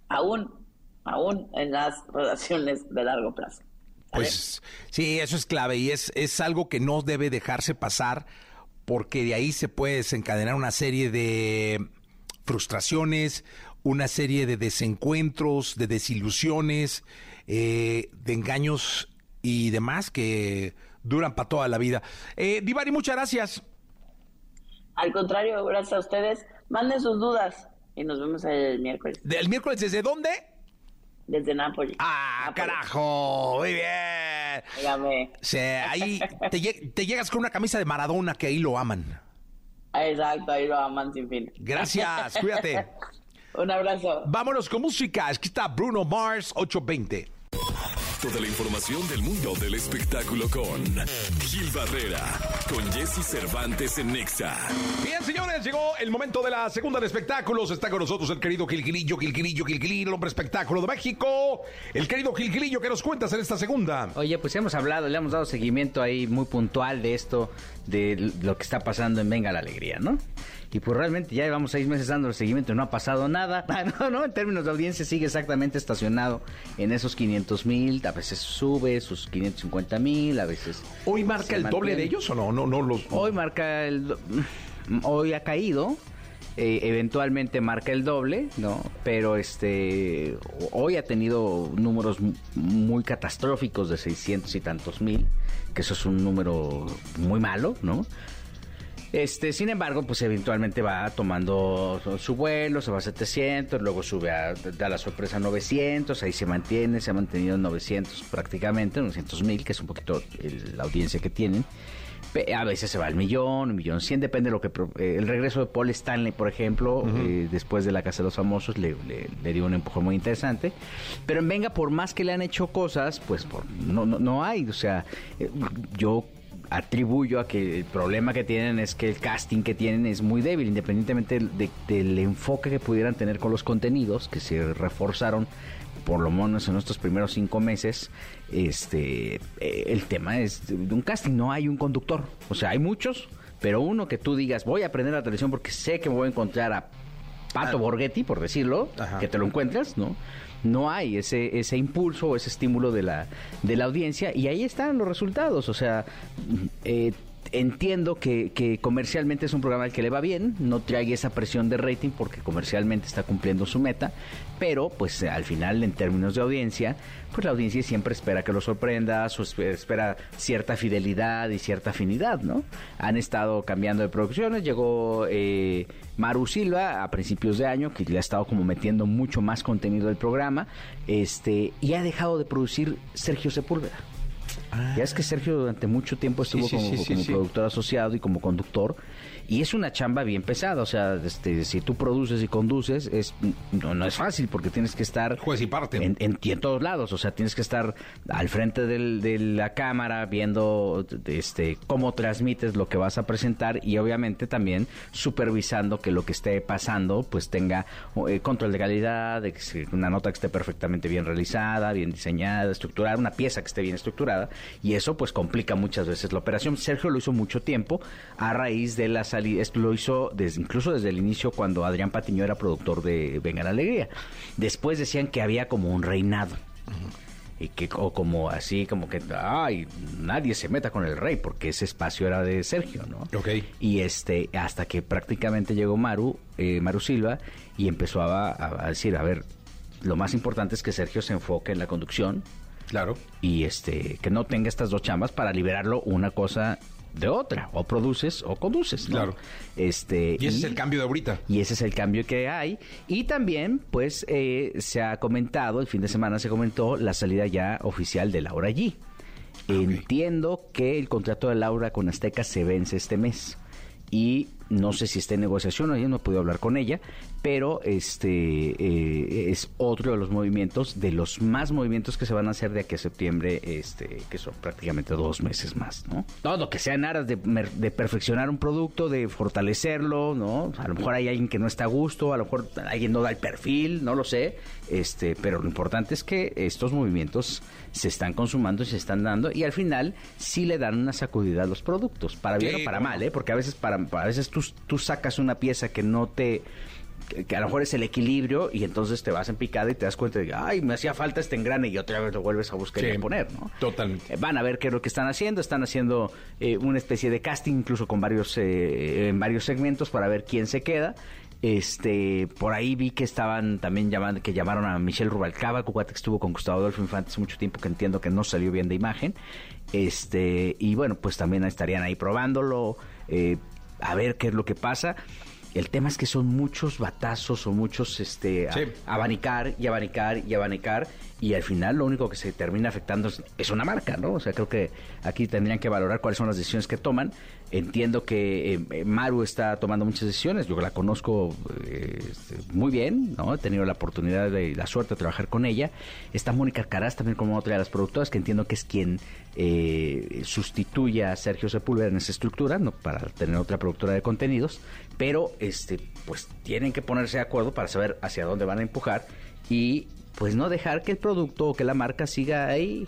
aún, aún en las relaciones de largo plazo. Pues sí, eso es clave y es, es algo que no debe dejarse pasar porque de ahí se puede desencadenar una serie de frustraciones, una serie de desencuentros, de desilusiones, eh, de engaños y demás que duran para toda la vida. Eh, Divari, muchas gracias. Al contrario, gracias a ustedes. Manden sus dudas y nos vemos el miércoles. ¿El miércoles desde dónde? Desde Nápoles. ¡Ah, Nápoles. carajo! Muy bien. Dígame. Sí, ahí te, te llegas con una camisa de Maradona que ahí lo aman. Exacto, ahí lo aman sin fin. Gracias, cuídate. Un abrazo. Vámonos con música. Aquí está Bruno Mars 820. Toda la información del mundo del espectáculo con Gil Barrera, con Jesse Cervantes en Nexa. Bien, señores, llegó el momento de la segunda de espectáculos. Está con nosotros el querido Gilgilillo, Gilgilillo, Gilgilillo, el hombre espectáculo de México. El querido Gilgilillo, ¿qué nos cuentas en esta segunda? Oye, pues hemos hablado, le hemos dado seguimiento ahí muy puntual de esto, de lo que está pasando en Venga la Alegría, ¿no? Y pues realmente ya llevamos seis meses dando el seguimiento y no ha pasado nada. Ah, No, no, en términos de audiencia sigue exactamente estacionado en esos 500 mil, a veces sube sus 550 mil, a veces... ¿Hoy marca el doble de ellos o no? No, no los. Hoy marca el... do- Hoy ha caído, eh, eventualmente marca el doble, ¿no? Pero este... Hoy ha tenido números mu- muy catastróficos de 600 y tantos mil, que eso es un número muy malo, ¿no? Este, sin embargo, pues eventualmente va tomando su vuelo, se va a 700, luego sube a, da la sorpresa a 900, ahí se mantiene, se ha mantenido en 900 prácticamente, 900 mil, que es un poquito el- la audiencia que tienen. A veces se va al millón, un millón cien, depende de lo que... eh, el regreso de Paul Stanley, por ejemplo, eh, después de la Casa de los Famosos, le, le- le dio un empujón muy interesante. Pero en Venga, por más que le han hecho cosas, pues por, no, no, no hay. O sea, eh, yo atribuyo a que el problema que tienen es que el casting que tienen es muy débil, independientemente de- del enfoque que pudieran tener con los contenidos, que se reforzaron por lo menos en estos primeros cinco meses, este eh, el tema es de un casting, no hay un conductor. O sea, hay muchos, pero uno que tú digas, voy a aprender la televisión porque sé que me voy a encontrar a Pato Borghetti, por decirlo, Ajá. que te lo encuentras, ¿no? No hay ese, ese impulso o ese estímulo de la, de la audiencia y ahí están los resultados. O sea, eh, entiendo que, que comercialmente es un programa al que le va bien, no trae esa presión de rating porque comercialmente está cumpliendo su meta, pero pues al final en términos de audiencia, pues la audiencia siempre espera que lo sorprendas o espe- espera cierta fidelidad y cierta afinidad, ¿no? Han estado cambiando de producciones, llegó eh, Maru Silva a principios de año, que le ha estado como metiendo mucho más contenido del programa, este, y ha dejado de producir Sergio Sepúlveda. Ya es que Sergio durante mucho tiempo estuvo sí, como, sí, productor asociado y como conductor. Y es una chamba bien pesada. O sea, este, si tú produces y conduces, es, no, no es fácil porque tienes que estar Juez y parte. en, en, en todos lados. O sea, tienes que estar al frente del- de la cámara viendo este, cómo transmites lo que vas a presentar y obviamente también supervisando que lo que esté pasando pues tenga eh, control de calidad, una nota que esté perfectamente bien realizada, bien diseñada, estructurada, una pieza que esté bien estructurada y eso pues complica muchas veces la operación. Sergio lo hizo mucho tiempo a raíz de la esto lo hizo desde, incluso desde el inicio cuando Adrián Patiño era productor de Venga la Alegría. Después decían que había como un reinado y que o como así como que ay nadie se meta con el rey porque ese espacio era de Sergio no Ok. y este hasta que prácticamente llegó Maru eh, Maru Silva y empezó a, a- a decir a ver lo más importante es que Sergio se enfoque en la conducción Claro. y este que no tenga estas dos chambas para liberarlo una cosa de otra, o produces o conduces, ¿no? Claro. Este, Y ese es el cambio de ahorita. y ese es el cambio que hay. Y también, pues, eh, se ha comentado, el fin de semana se comentó la salida ya oficial de Laura G. Entiendo que el contrato de Laura con Azteca se vence este mes. Y no sé si está en negociación, yo no he podido hablar con ella, pero este eh, es otro de los movimientos, de los más movimientos que se van a hacer de aquí a septiembre, este, que son prácticamente dos meses más, ¿no? Todo que sea en aras de, de perfeccionar un producto, de fortalecerlo, ¿no? A lo mejor hay alguien que no está a gusto, a lo mejor alguien no da el perfil, no lo sé, este, pero lo importante es que estos movimientos se están consumando y se están dando y al final sí le dan una sacudida a los productos, para bien Sí, o para no. mal, ¿eh? Porque a veces para, a veces tú, tú sacas una pieza que no te que, que a lo mejor es el equilibrio y entonces te vas en picada y te das cuenta de que, ay, me hacía falta este engrane y otra vez lo vuelves a buscar y a poner, ¿no? totalmente. Eh, Van a ver qué es lo que están haciendo, están haciendo eh, una especie de casting incluso con varios eh, en varios segmentos para ver quién se queda. Este, por ahí vi que estaban también llamando, que llamaron a Michelle Rubalcaba, cuate que estuvo con Gustavo Adolfo Infante hace mucho tiempo, que entiendo que no salió bien de imagen. Este, y bueno, pues también estarían ahí probándolo, eh, a ver qué es lo que pasa. El tema es que son muchos batazos o muchos este a- abanicar y abanicar y abanicar y al final lo único que se termina afectando es, es una marca, ¿no? O sea, creo que aquí tendrían que valorar cuáles son las decisiones que toman. Entiendo que eh, eh, Maru está tomando muchas decisiones, yo la conozco eh, este, muy bien, ¿no? He tenido la oportunidad y la suerte de trabajar con ella. Está Mónica Caraz también como otra de las productoras, que entiendo que es quien eh, sustituye a Sergio Sepúlveda en esa estructura, ¿no? Para tener otra productora de contenidos, pero este, pues tienen que ponerse de acuerdo para saber hacia dónde van a empujar y pues no dejar que el producto o que la marca siga ahí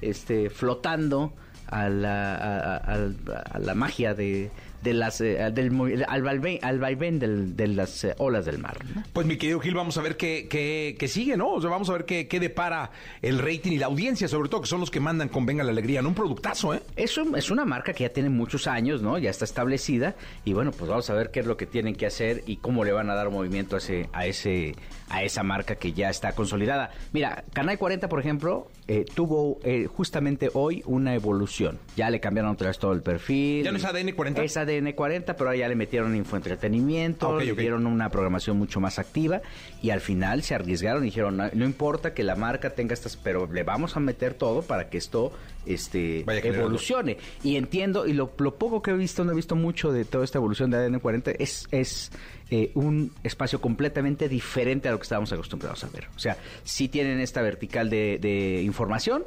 este flotando a la, a, a- a la magia de, de las eh, del al vaivén, al vaivén del- de las eh, olas del mar ¿no? Pues mi querido Gil, vamos a ver qué, qué, qué sigue, ¿no? O sea, vamos a ver qué, qué depara el rating y la audiencia, sobre todo, que son los que mandan con Venga la Alegría. ¿no? Un productazo, ¿eh? Es, un- es una marca que ya tiene muchos años, ¿no? Ya está establecida y bueno, pues vamos a ver qué es lo que tienen que hacer y cómo le van a dar movimiento a ese a ese a esa marca que ya está consolidada. Mira, Canal 40, por ejemplo, eh, tuvo eh, justamente hoy una evolución. Ya le cambiaron otra vez todo el perfil. ¿Ya no es ADN 40? Es ADN 40, pero ahora ya le metieron infoentretenimiento, Ah, ok, le dieron una programación mucho más activa y al final se arriesgaron y dijeron, no, no importa que la marca tenga estas, pero le vamos a meter todo para que esto este Vaya generando. evolucione. Y entiendo, y lo, lo poco que he visto, no he visto mucho de toda esta evolución de ADN 40, es, es eh, un espacio completamente diferente a lo que estábamos acostumbrados a ver. O sea, sí tienen esta vertical de, de información,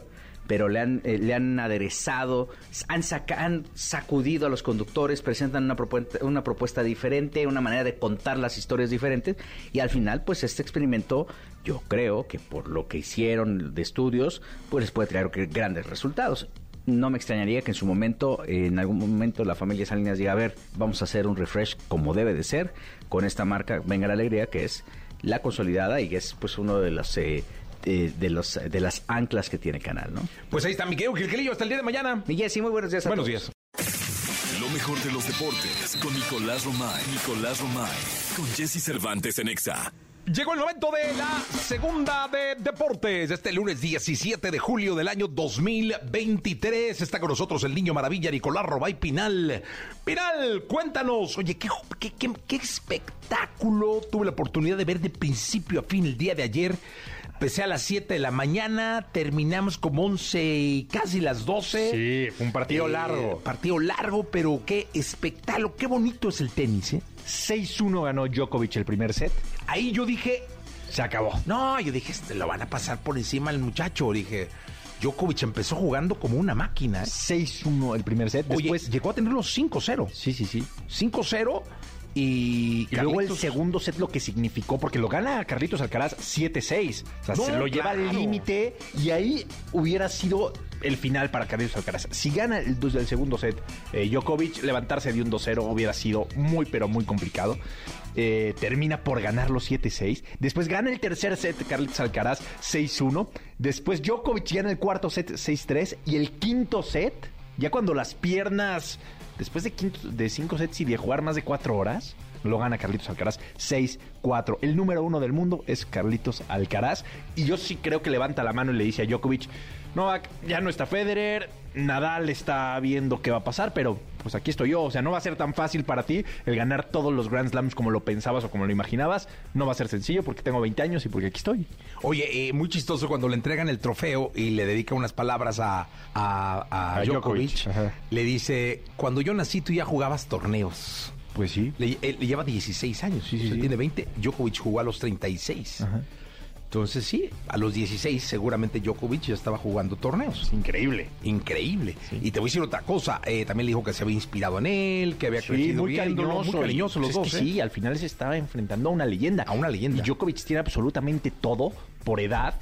pero le han, eh, le han aderezado, han, saca- sacudido a los conductores, presentan una propuesta, una propuesta diferente, una manera de contar las historias diferentes, y al final, pues este experimento, yo creo que por lo que hicieron de estudios, pues les puede traer grandes resultados. No me extrañaría que en su momento, en algún momento, la familia Salinas diga, a ver, vamos a hacer un refresh como debe de ser, con esta marca Venga la Alegría, que es la consolidada y que es pues uno de los... eh, de, de los de las anclas que tiene Canal, ¿no? Pues ahí está mi querido hasta el día de mañana. Y Jessy, muy buenos días a Buenos todos. días. Lo mejor de los deportes con Nicolás Romay. Nicolás Romay. Con Jesse Cervantes en Exa. Llegó el momento de la segunda de deportes. Este lunes 17 de julio del año 2023 está con nosotros el niño maravilla Nicolás Robay Pinal. Pinal, cuéntanos. Oye, ¿qué, qué, qué- qué espectáculo tuve la oportunidad de ver de principio a fin el día de ayer. Empecé a las 7 de la mañana, terminamos como 11 y casi las 12. Sí, fue un partido Eh, largo. Partido largo, pero qué espectáculo, qué bonito es el tenis, ¿eh? 6-1 ganó Djokovic el primer set. Ahí yo dije, Se acabó. no, yo dije, este, lo van a pasar por encima al muchacho. Dije, Djokovic empezó jugando como una máquina. ¿eh? 6-1 el primer set. Oye, Después, llegó a tener los 5-0. sí, sí, sí. 5-0 y... Luego el segundo set lo que significó, porque lo gana Carlitos Alcaraz 7-6. O sea, No, se lo lleva al claro. límite y ahí hubiera sido el final para Carlitos Alcaraz. Si gana el, dos- el segundo set, eh, Djokovic, levantarse de un 2-0 hubiera sido muy, pero muy complicado. Eh, termina por ganar los 7-6. Después gana el tercer set Carlitos Alcaraz 6-1. Después Djokovic gana el cuarto set 6-3. Y el quinto set, ya cuando las piernas, después de, cinco sets y de jugar más de cuatro horas, lo gana Carlitos Alcaraz 6-4. El número uno del mundo es Carlitos Alcaraz. Y yo sí creo que levanta la mano y le dice a Djokovic, Novak, ya no está Federer, Nadal está viendo qué va a pasar, pero pues aquí estoy yo. O sea, no va a ser tan fácil para ti el ganar todos los Grand Slams como lo pensabas o como lo imaginabas. No va a ser sencillo porque tengo 20 años y porque aquí estoy. Oye, eh, muy chistoso cuando le entregan el trofeo y le dedica unas palabras a, a, a A Djokovic. Djokovic, ajá. Le dice, cuando yo nací tú ya jugabas torneos. Pues sí. Le, él le lleva 16 años, Sí, sí, o sea, sí. tiene 20. Djokovic jugó a los 36. Entonces sí, a los 16 seguramente Djokovic ya estaba jugando torneos. Increíble. Increíble. Y te voy a decir otra cosa. eh, también le dijo que se había inspirado en él, que había Sí, crecido muy viéndolo, cariñoso. muy cariñoso los Pues dos. es que ¿eh? sí, al final se estaba enfrentando a una leyenda. A una leyenda. Y Djokovic tiene absolutamente todo por edad,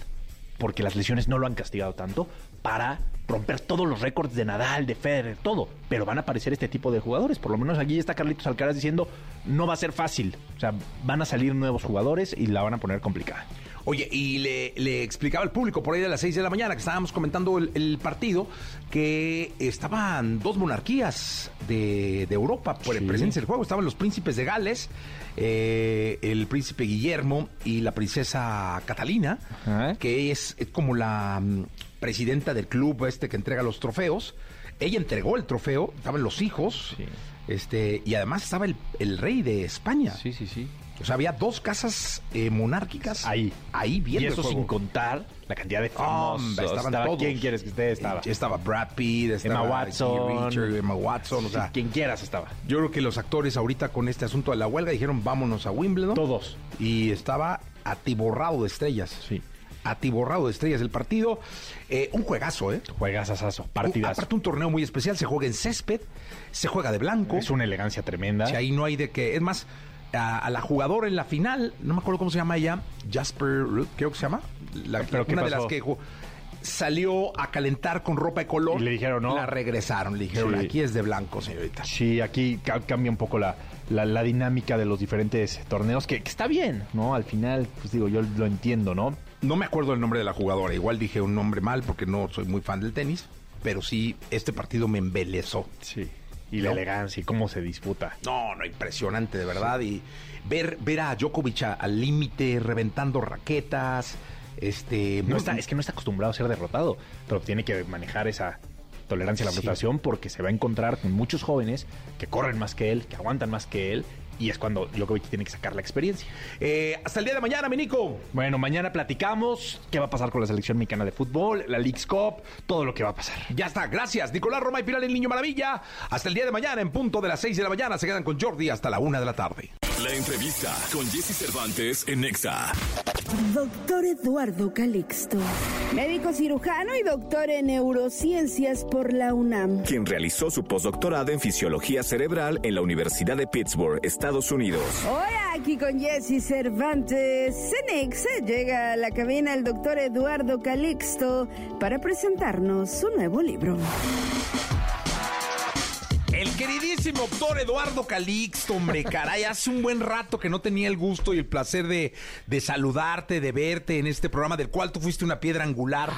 porque las lesiones no lo han castigado tanto, para romper todos los récords de Nadal, de Federer, todo. Pero van a aparecer este tipo de jugadores. Por lo menos aquí está Carlitos Alcaraz diciendo, no va a ser fácil. O sea, van a salir nuevos jugadores y la van a poner complicada. Oye, y le, le explicaba al público por ahí de las 6 de la mañana que estábamos comentando el, el partido que estaban dos monarquías de, de Europa por Sí. presentes en el juego. Estaban los príncipes de Gales, eh, el príncipe Guillermo y la princesa Catalina, Ajá. que es, es como la mm, presidenta del club este que entrega los trofeos. Ella entregó el trofeo, estaban los hijos, Sí. este, y además estaba el, el rey de España. sí, sí. O sea, había dos casas eh, monárquicas Ahí. ahí viendo Y el eso juego. sin contar la cantidad de famosos. Hombre, estaban Estaba- todos. ¿Quién quieres que esté? Estaba. Estaba Brad Pitt, estaba Emma Watson. Keith Richards, Emma Watson, o Sí, sea, quien quieras estaba. yo creo que los actores ahorita con este asunto de la huelga dijeron vámonos a Wimbledon. Todos. Y estaba atiborrado de estrellas. Sí. Atiborrado de estrellas el partido. Eh, un juegazo, ¿eh? Un- partidazo. aparte un torneo muy especial, se juega en césped, se juega de blanco. Es una elegancia tremenda. Si ahí no hay de que. Es más, a, a la jugadora en la final, no me acuerdo cómo se llama ella, Jasper, creo que se llama. La, ¿Pero una de las que salió a calentar con ropa de color. Y le dijeron, no. La regresaron, le dijeron, Sí. aquí es de blanco, señorita. Sí, aquí ca- cambia un poco la, la, la dinámica de los diferentes torneos, que, que está bien, ¿no? Al final, pues digo, yo lo entiendo, ¿no? No me acuerdo el nombre de la jugadora, igual dije un nombre mal porque no soy muy fan del tenis, pero sí, este partido me embelezó. Sí. Y la elegancia y cómo se disputa. No, no, impresionante, de verdad. Y ver, ver a Djokovic al límite, reventando raquetas. Este, No está, es que no está acostumbrado a ser derrotado, pero tiene que manejar esa tolerancia a la Sí. frustración porque se va a encontrar con muchos jóvenes que corren más que él, que aguantan más que él, y es cuando Djokovic tiene que sacar la experiencia. Eh, hasta el día de mañana, mi Nico. Bueno, mañana platicamos qué va a pasar con la selección mexicana de fútbol, la Leagues Cup, todo lo que va a pasar. Ya está, gracias. Nicolás Roma y Pilar el Niño Maravilla. Hasta el día de mañana, en punto de las 6 de la mañana. Se quedan con Jordi hasta la 1 de la tarde. La entrevista con Jesse Cervantes en Nexa. Doctor Eduardo Calixto, médico cirujano y doctor en neurociencias por la UNAM. quien realizó su postdoctorado en fisiología cerebral en la Universidad de Pittsburgh, Estados Unidos. Hola, aquí con Jesse Cervantes. Cenex llega a la cabina el doctor Eduardo Calixto para presentarnos su nuevo libro. El queridísimo doctor Eduardo Calixto, hombre, caray, hace un buen rato que no tenía el gusto y el placer de, de saludarte, de verte en este programa del cual tú fuiste una piedra angular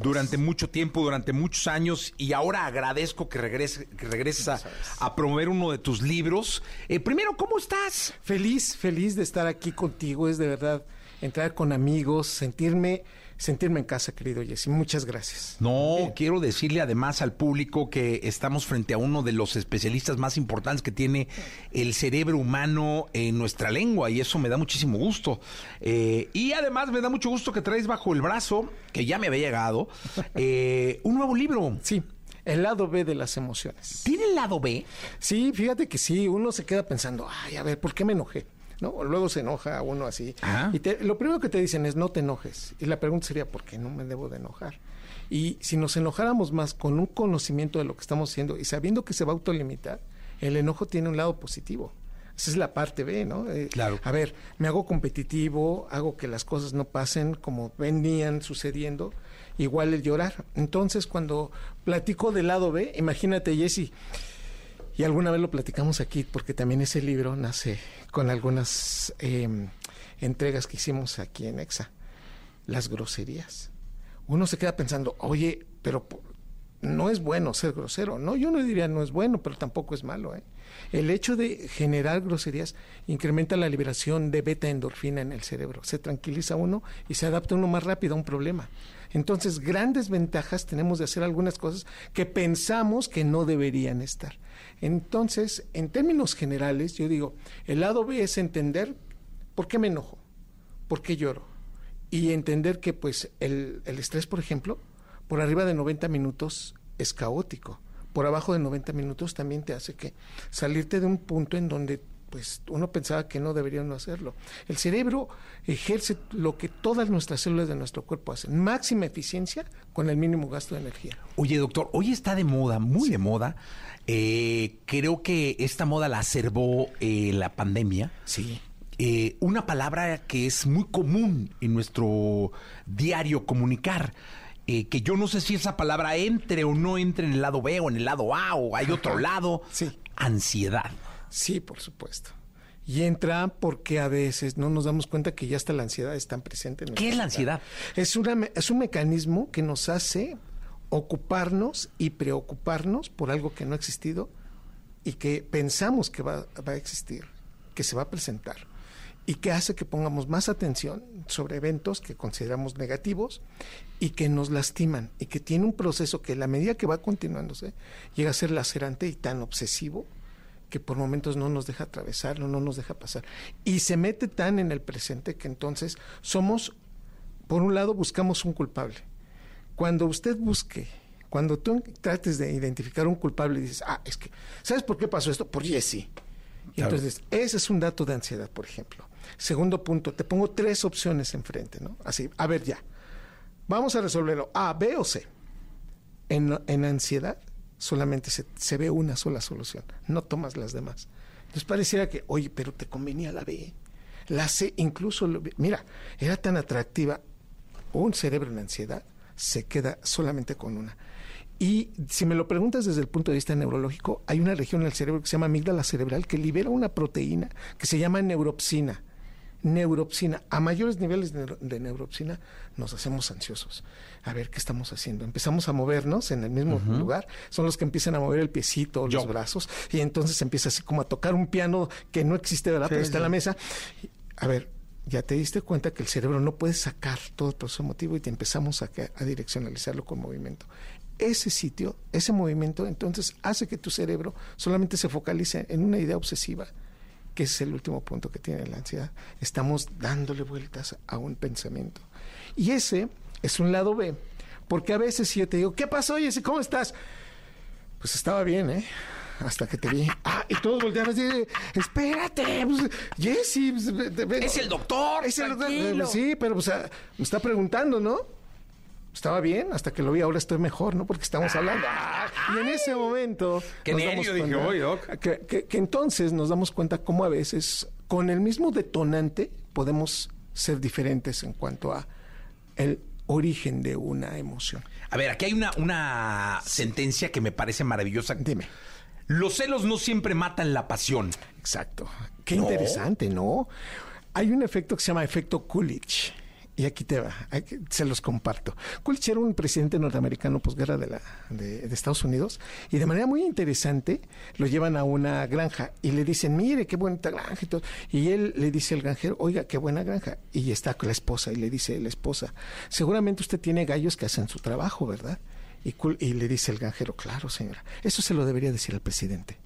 durante mucho tiempo, durante muchos años, y ahora agradezco que regreses, que regreses a, a promover uno de tus libros. Eh, primero, ¿cómo estás? Feliz, feliz de estar aquí contigo. Es de verdad entrar con amigos, sentirme, sentirme en casa, querido Jesse. Muchas gracias. No, quiero decirle además al público que estamos frente a uno de los especialistas más importantes que tiene el cerebro humano en nuestra lengua y eso me da muchísimo gusto. Eh, y además me da mucho gusto que traes bajo el brazo, que ya me había llegado, eh, un nuevo libro. Sí. El lado B de las emociones. ¿Tiene el lado B? Sí, fíjate que sí, uno se queda pensando, ay, a ver, ¿por qué me enojé? ¿No? Luego se enoja uno así. Ajá. Y te- lo primero que te dicen es, no te enojes. Y la pregunta sería, ¿por qué no me debo de enojar? Y si nos enojáramos más con un conocimiento de lo que estamos haciendo y sabiendo que se va a autolimitar, el enojo tiene un lado positivo. Esa es la parte B, ¿no? Eh, Claro. A ver, me hago competitivo, hago que las cosas no pasen como venían sucediendo, igual el llorar. Entonces, cuando platico del lado B, imagínate, Jesse, y alguna vez lo platicamos aquí, porque también ese libro nace con algunas eh, entregas que hicimos aquí en EXA. Las groserías. Uno se queda pensando, oye, pero no es bueno ser grosero. No, yo no diría no es bueno, pero tampoco es malo. ¿eh? El hecho de generar groserías incrementa la liberación de beta endorfina en el cerebro. Se tranquiliza uno y se adapta uno más rápido a un problema. Entonces, grandes ventajas tenemos de hacer algunas cosas que pensamos que no deberían estar. Entonces, en términos generales, yo digo, el lado B es entender por qué me enojo, por qué lloro. Y entender que, pues, el, el estrés, por ejemplo, por arriba de 90 minutos es caótico. Por abajo de 90 minutos también te hace que salirte de un punto en donde pues uno pensaba que no debería no hacerlo. El cerebro ejerce lo que todas nuestras células de nuestro cuerpo hacen, máxima eficiencia con el mínimo gasto de energía. Oye, doctor, hoy está de moda, muy de moda. Eh, creo que esta moda la acervó eh, la pandemia. Sí. Eh, una palabra que es muy común en nuestro diario comunicar. eh, que yo no sé si esa palabra entre o no entre en el lado B o en el lado A o hay otro lado. Sí. Ansiedad. Sí, por supuesto. Y entra porque a veces no nos damos cuenta que ya hasta la ansiedad es tan presente. En ¿Qué es la ansiedad? Es, una, me- es un mecanismo que nos hace ocuparnos y preocuparnos por algo que no ha existido y que pensamos que va, va a existir, que se va a presentar y que hace que pongamos más atención sobre eventos que consideramos negativos y que nos lastiman y que tiene un proceso que a la medida que va continuándose llega a ser lacerante y tan obsesivo que por momentos no nos deja atravesarlo, no nos deja pasar. Y se mete tan en el presente que entonces somos, por un lado, buscamos un culpable. Cuando usted busque, cuando tú trates de identificar un culpable y dices, ah, es que, ¿sabes por qué pasó esto? Por Jesse. Claro. entonces, ese es un dato de ansiedad, por ejemplo. Segundo punto, te pongo tres opciones enfrente, ¿no? Así, a ver ya. Vamos a resolverlo. A, B o C. En, en ansiedad solamente se, se ve una sola solución, no tomas las demás. Entonces pareciera que, oye, pero te convenía la B. La C incluso, mira, era tan atractiva. Un cerebro en ansiedad se queda solamente con una. Y si me lo preguntas desde el punto de vista neurológico, hay una región en el cerebro que se llama amígdala cerebral que libera una proteína que se llama neuropsina. Neuropsina. A mayores niveles de, neuro- de neuropsina nos hacemos ansiosos. A ver qué estamos haciendo. Empezamos a movernos en el mismo lugar. Son los que empiezan a mover el piecito, los Yo. brazos. Y entonces empieza así como a tocar un piano que no existe, ¿verdad? Pero está en la mesa. A ver, ya te diste cuenta que el cerebro no puede sacar todo el proceso emotivo y te empezamos a, a direccionalizarlo con movimiento. Ese sitio, ese movimiento, entonces hace que tu cerebro solamente se focalice en una idea obsesiva, que es el último punto que tiene la ansiedad. Estamos dándole vueltas a un pensamiento. Y ese es un lado B, porque a veces si yo te digo, ¿qué pasó, Jessy? ¿Cómo estás? Pues estaba bien, ¿eh? Hasta que te vi. Ah, y todos voltearon así, espérate, pues, Jessy. pues, Es el doctor, Es el doctor. Sí, pero pues, me está preguntando, ¿no? Estaba bien, hasta que lo vi, ahora estoy mejor, ¿no? Porque estamos hablando. Ah, y en ese momento... Qué nos dije, "Oye, doc". Que, que- que entonces nos damos cuenta cómo a veces, con el mismo detonante, podemos ser diferentes en cuanto a el origen de una emoción. A ver, aquí hay una, una sentencia que me parece maravillosa. Dime. Los celos no siempre matan la pasión. Exacto. Qué No. interesante, ¿no? Hay un efecto que se llama efecto Coolidge. Y aquí te va, aquí se los comparto. Coolidge era un presidente norteamericano posguerra de, de, de Estados Unidos y de manera muy interesante lo llevan a una granja y le dicen, mire, qué bonita granja y todo. Y él le dice al granjero, oiga, qué buena granja. Y está con la esposa y le dice la esposa, seguramente usted tiene gallos que hacen su trabajo, ¿verdad? Y, y le dice el granjero, claro, señora, eso se lo debería decir al presidente.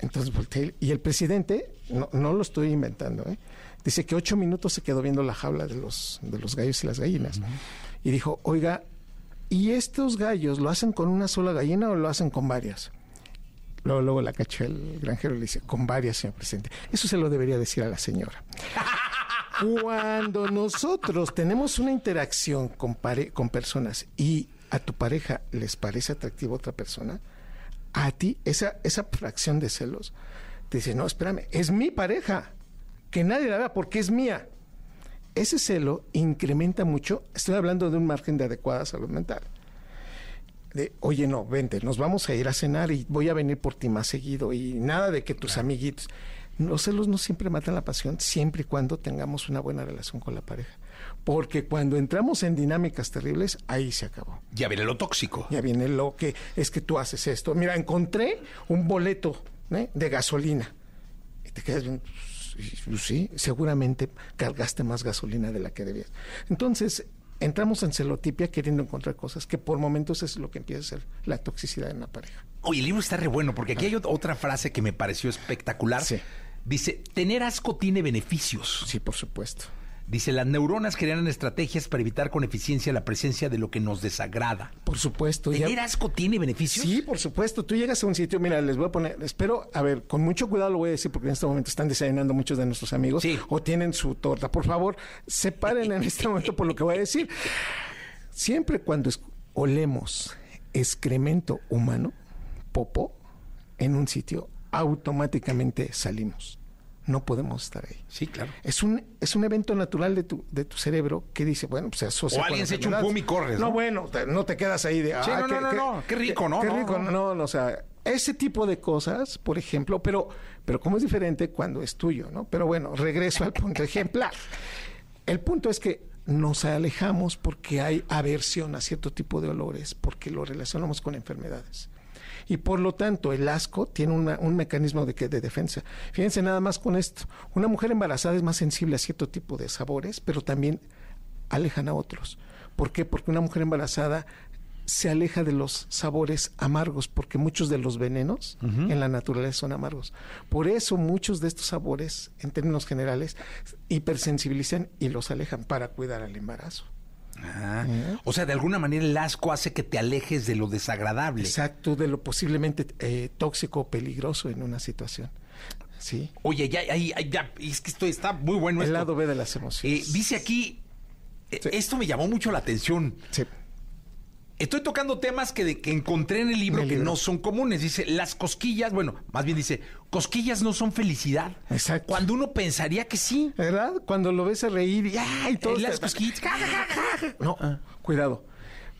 Entonces volteé y el presidente, no, no lo estoy inventando, ¿eh? Dice que ocho minutos se quedó viendo la jaula de los, de los gallos y las gallinas. Y dijo, oiga, ¿y estos gallos lo hacen con una sola gallina o lo hacen con varias? Luego, luego la cachó el granjero y le dice, con varias, señor presidente. Eso se lo debería decir a la señora. Cuando nosotros tenemos una interacción con, pare- con personas y a tu pareja les parece atractiva otra persona, a ti esa, esa fracción de celos te dice, no, espérame, es mi pareja, que nadie la vea porque es mía. Ese celo incrementa mucho, estoy hablando de un margen de adecuada salud mental. De, oye, no, vente, nos vamos a ir a cenar y voy a venir por ti más seguido y nada de que tus amiguitos. Los celos no siempre matan la pasión, siempre y cuando tengamos una buena relación con la pareja. Porque cuando entramos en dinámicas terribles, ahí se acabó. Ya viene lo tóxico. Ya viene lo que es que tú haces esto. Mira, encontré un boleto ¿eh? de gasolina. Y te quedas bien, sí, seguramente cargaste más gasolina de la que debías. Entonces, entramos en celotipia queriendo encontrar cosas que por momentos es lo que empieza a ser la toxicidad en la pareja. Oye, el libro está re bueno porque aquí hay ot- otra frase que me pareció espectacular. Dice, tener asco tiene beneficios. Sí, por supuesto. Dice, las neuronas crean estrategias para evitar con eficiencia la presencia de lo que nos desagrada. Por supuesto. ¿Tener ya- asco tiene beneficios? Sí, por supuesto. Tú llegas a un sitio, mira, les voy a poner, espero, a ver, con mucho cuidado lo voy a decir porque en este momento están desayunando muchos de nuestros amigos o tienen su torta. Por favor, separen en este momento por lo que voy a decir. Siempre cuando olemos excremento humano, popó, en un sitio, automáticamente salimos. No podemos estar ahí. Sí, claro. Es un, es un evento natural de tu, de tu cerebro que dice, bueno, pues se asocia O alguien se echa un pum y corres, No, ¿no? bueno, te- no te quedas ahí de... Sí, "Ah, no, no, no, no, qué rico, ¿no? Qué rico, no. no, no, o sea, ese tipo de cosas, por ejemplo, pero, pero como es diferente cuando es tuyo, ¿no? Pero bueno, regreso al punto ejemplar. El punto es que nos alejamos porque hay aversión a cierto tipo de olores, porque lo relacionamos con enfermedades. Y por lo tanto, el asco tiene una- un mecanismo de, que- de defensa. Fíjense nada más con esto. Una mujer embarazada es más sensible a cierto tipo de sabores, pero también alejan a otros. ¿Por qué? Porque una mujer embarazada se aleja de los sabores amargos, porque muchos de los venenos en la naturaleza son amargos. Por eso muchos de estos sabores, en términos generales, hipersensibilizan y los alejan para cuidar al embarazo. Ah, O sea, de alguna manera el asco hace que te alejes de lo desagradable. Exacto, de lo posiblemente eh, tóxico o peligroso en una situación. Sí. Oye, ya, ya, ya, ya, es que esto está muy bueno. El esto. lado B de las emociones. Eh, dice aquí, eh, esto me llamó mucho la atención. Estoy tocando temas que, de- que encontré en el libro que no son comunes. Dice, las cosquillas, bueno, más bien dice, cosquillas no son felicidad. Exacto. Cuando uno pensaría que sí. ¿Verdad? Cuando lo ves a reír y, ¡ay! todo las está- cosquillas. No, cuidado.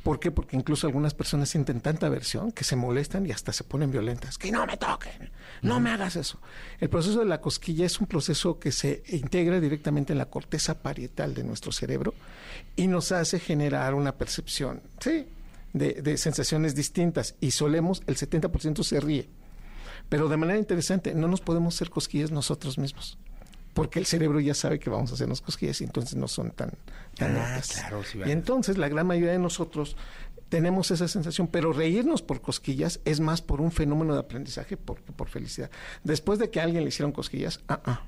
¿Por qué? Porque incluso algunas personas sienten tanta aversión que se molestan y hasta se ponen violentas. Que no me toquen, no me hagas eso. El proceso de la cosquilla es un proceso que se integra directamente en la corteza parietal de nuestro cerebro y nos hace generar una percepción, sí, de, de sensaciones distintas. Y solemos, el 70% se ríe. Pero de manera interesante, no nos podemos hacer cosquillas nosotros mismos. Porque el cerebro ya sabe que vamos a hacernos cosquillas y entonces no son tan, tan Ah, altas. claro, sí, y entonces la gran mayoría de nosotros tenemos esa sensación, pero reírnos por cosquillas es más por un fenómeno de aprendizaje por, por felicidad. Después de que a alguien le hicieron cosquillas, ah, ah,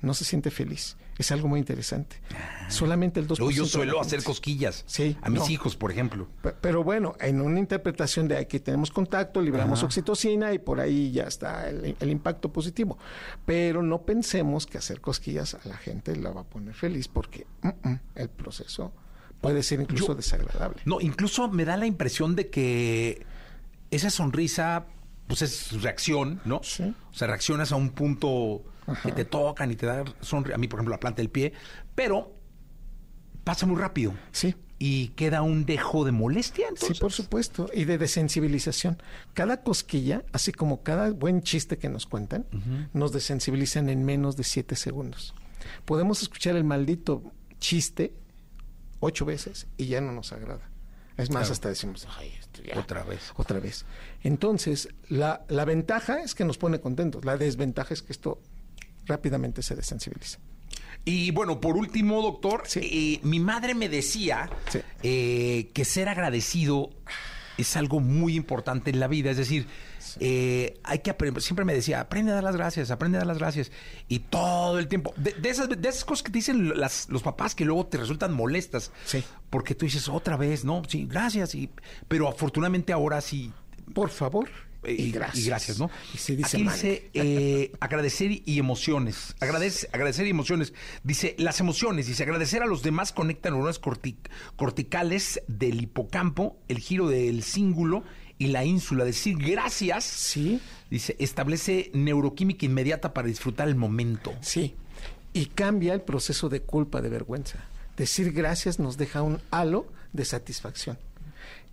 no se siente feliz. Es algo muy interesante. Solamente el 2%. Yo, suelo hacer cosquillas Sí, a mis no. hijos, por ejemplo. Pe- Pero bueno, en una interpretación de aquí tenemos contacto, libramos Ajá. oxitocina y por ahí ya está el, el impacto positivo. Pero no pensemos que hacer cosquillas a la gente la va a poner feliz porque el proceso puede ser incluso Yo- desagradable. No, incluso me da la impresión de que esa sonrisa, pues es reacción, ¿no? O sea, reaccionas a un punto que te tocan y te da sonrisa. A mí, por ejemplo, la planta del pie, pero pasa muy rápido. Sí. Y queda un dejo de molestia, entonces. Sí, por supuesto, y de desensibilización. Cada cosquilla, así como cada buen chiste que nos cuentan, nos desensibilizan en menos de siete segundos. Podemos escuchar el maldito chiste ocho veces y ya no nos agrada. Es más, Claro. hasta decimos, ay, esto ya. Otra vez. Otra vez. Entonces, la, la ventaja es que nos pone contentos. La desventaja es que esto rápidamente se desensibiliza. Y bueno, por último, doctor, eh, mi madre me decía eh, que ser agradecido es algo muy importante en la vida. Es decir, eh, hay que aprender, siempre me decía, aprende a dar las gracias, aprende a dar las gracias. Y todo el tiempo, de, de esas, de esas cosas que te dicen las- los papás que luego te resultan molestas. Porque tú dices otra vez, ¿no? Sí, gracias. Y, pero afortunadamente ahora sí. Por favor. Eh, y gracias. ¿no? Y se dice Aquí dice eh, agradecer y emociones. Agradece, agradecer y emociones. Dice las emociones. Dice agradecer a los demás conecta neuronas corti- corticales del hipocampo, el giro del cíngulo y la ínsula. Decir gracias. Sí. Dice establece neuroquímica inmediata para disfrutar el momento. Sí. Y cambia el proceso de culpa, de vergüenza. Decir gracias nos deja un halo de satisfacción.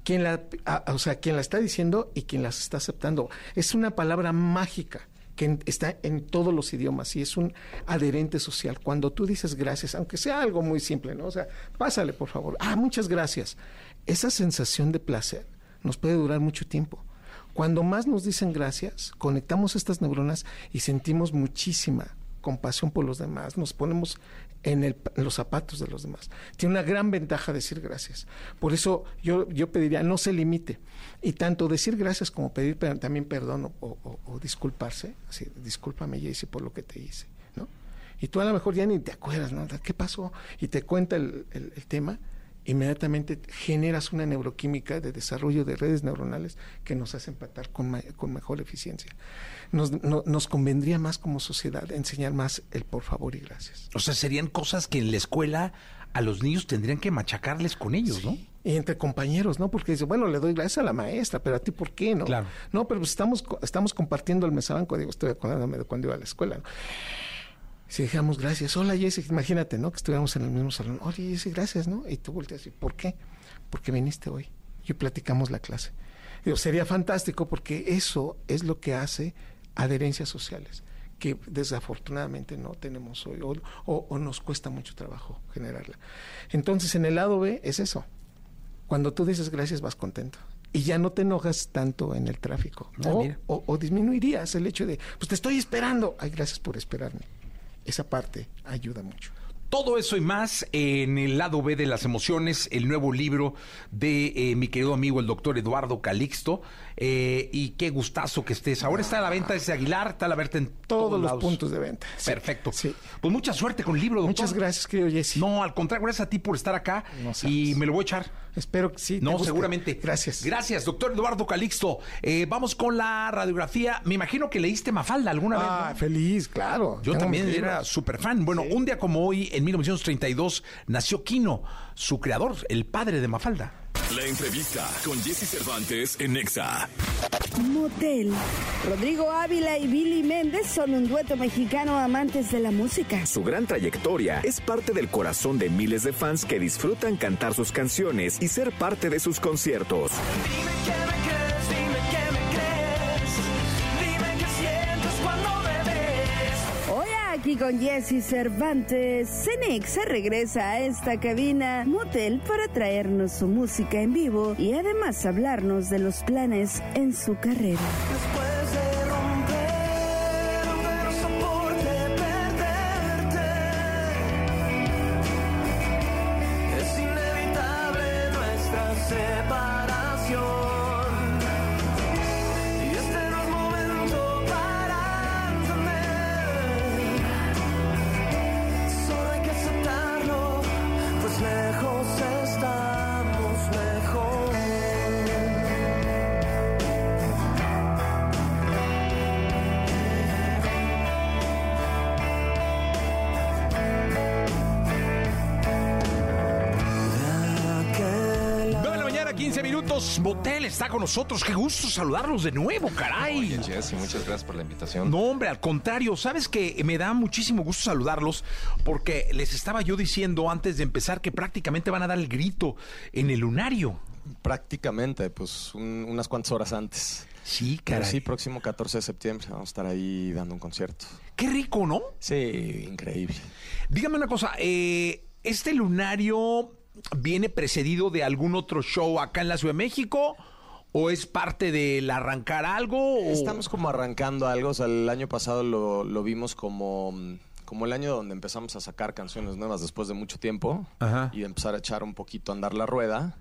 Quien la, o sea, quien la está diciendo y quien las está aceptando. Es una palabra mágica que está en todos los idiomas y es un adherente social. Cuando tú dices gracias, aunque sea algo muy simple, ¿no? O sea, pásale, por favor. Ah, muchas gracias. Esa sensación de placer nos puede durar mucho tiempo. Cuando más nos dicen gracias, conectamos estas neuronas y sentimos muchísima compasión por los demás, nos ponemos en, el- los zapatos de los demás. Tiene una gran ventaja decir gracias. Por eso yo, yo pediría, no se limite. Y tanto decir gracias como pedir también perdón o, o- disculparse. Así, discúlpame, Jaycee, por lo que te hice. ¿no? Y tú a lo mejor ya ni te acuerdas, ¿no? ¿Qué pasó? Y te cuenta el- el tema inmediatamente generas una neuroquímica de desarrollo de redes neuronales que nos hace empatar con, con mejor eficiencia. Nos, no- nos convendría más como sociedad enseñar más el por favor y gracias. O sea, serían cosas que en la escuela a los niños tendrían que machacarles con ellos, ¿no? Y entre compañeros, ¿no? Porque dice, bueno, le doy gracias a la maestra, pero a ti, ¿por qué, no? Claro. No, pero pues estamos, estamos compartiendo el mesabanco, digo, estoy acordándome de cuando iba a la escuela, ¿no? Si dejamos gracias, hola Jessy, imagínate, ¿no? Que estuviéramos en el mismo salón, oye Jessy, gracias, ¿no? Y tú volteas y, ¿por qué? Porque viniste hoy y platicamos la clase. Digo, sería fantástico porque eso es lo que hace adherencias sociales, que desafortunadamente no tenemos hoy o, o- o nos cuesta mucho trabajo generarla. Entonces, en el lado B es eso. Cuando tú dices gracias, vas contento. Y ya no te enojas tanto en el tráfico. Ah, o, o- o disminuirías el hecho de, pues te estoy esperando. Ay, gracias por esperarme. Esa parte ayuda mucho. Todo eso y más en el lado B de las emociones, el nuevo libro de eh, mi querido amigo el doctor Eduardo Calixto. Eh, y qué gustazo que estés. Ahora está a la venta ese Aguilar, está a la venta en Todos los lados. puntos de venta. Sí. Perfecto. Sí. Pues mucha suerte con el libro, doctor. Muchas gracias, querido Jesse. No, al contrario, gracias a ti por estar acá No y me lo voy a echar. Espero que sí. No, seguramente. Gracias. Gracias, doctor Eduardo Calixto. Eh, vamos con la radiografía. Me imagino que leíste Mafalda alguna vez. Ah, ¿no? feliz, claro. Yo también era súper fan. Bueno, un día como hoy, en 1932, nació Quino, su creador, el padre de Mafalda. La entrevista con Jesse Cervantes en Nexa. Motel. Rodrigo Ávila y Billy Méndez son un dueto mexicano amantes de la música. Su gran trayectoria es parte del corazón de miles de fans que disfrutan cantar sus canciones y ser parte de sus conciertos. Hoy aquí con Jesse Cervantes, Cenex regresa a esta cabina Motel para traernos su música en vivo y además hablarnos de los planes en su carrera. Está con nosotros. Qué gusto saludarlos de nuevo, caray. Oye, Jesse, muchas gracias por la invitación. No, hombre, al contrario, sabes que me da muchísimo gusto saludarlos porque les estaba yo diciendo antes de empezar que prácticamente van a dar el grito en el lunario. Prácticamente, pues un- unas cuantas horas antes. Sí, Pero caray. sí, próximo 14 de septiembre vamos a estar ahí dando un concierto. Qué rico, ¿no? Sí, increíble. Dígame una cosa, eh, ¿este lunario viene precedido de algún otro show acá en la Ciudad de México? ¿O es parte del arrancar algo? o- Estamos como arrancando algo. O sea, el año pasado lo, lo vimos como, como el año donde empezamos a sacar canciones nuevas después de mucho tiempo Ajá. y empezar a echar un poquito a andar la rueda.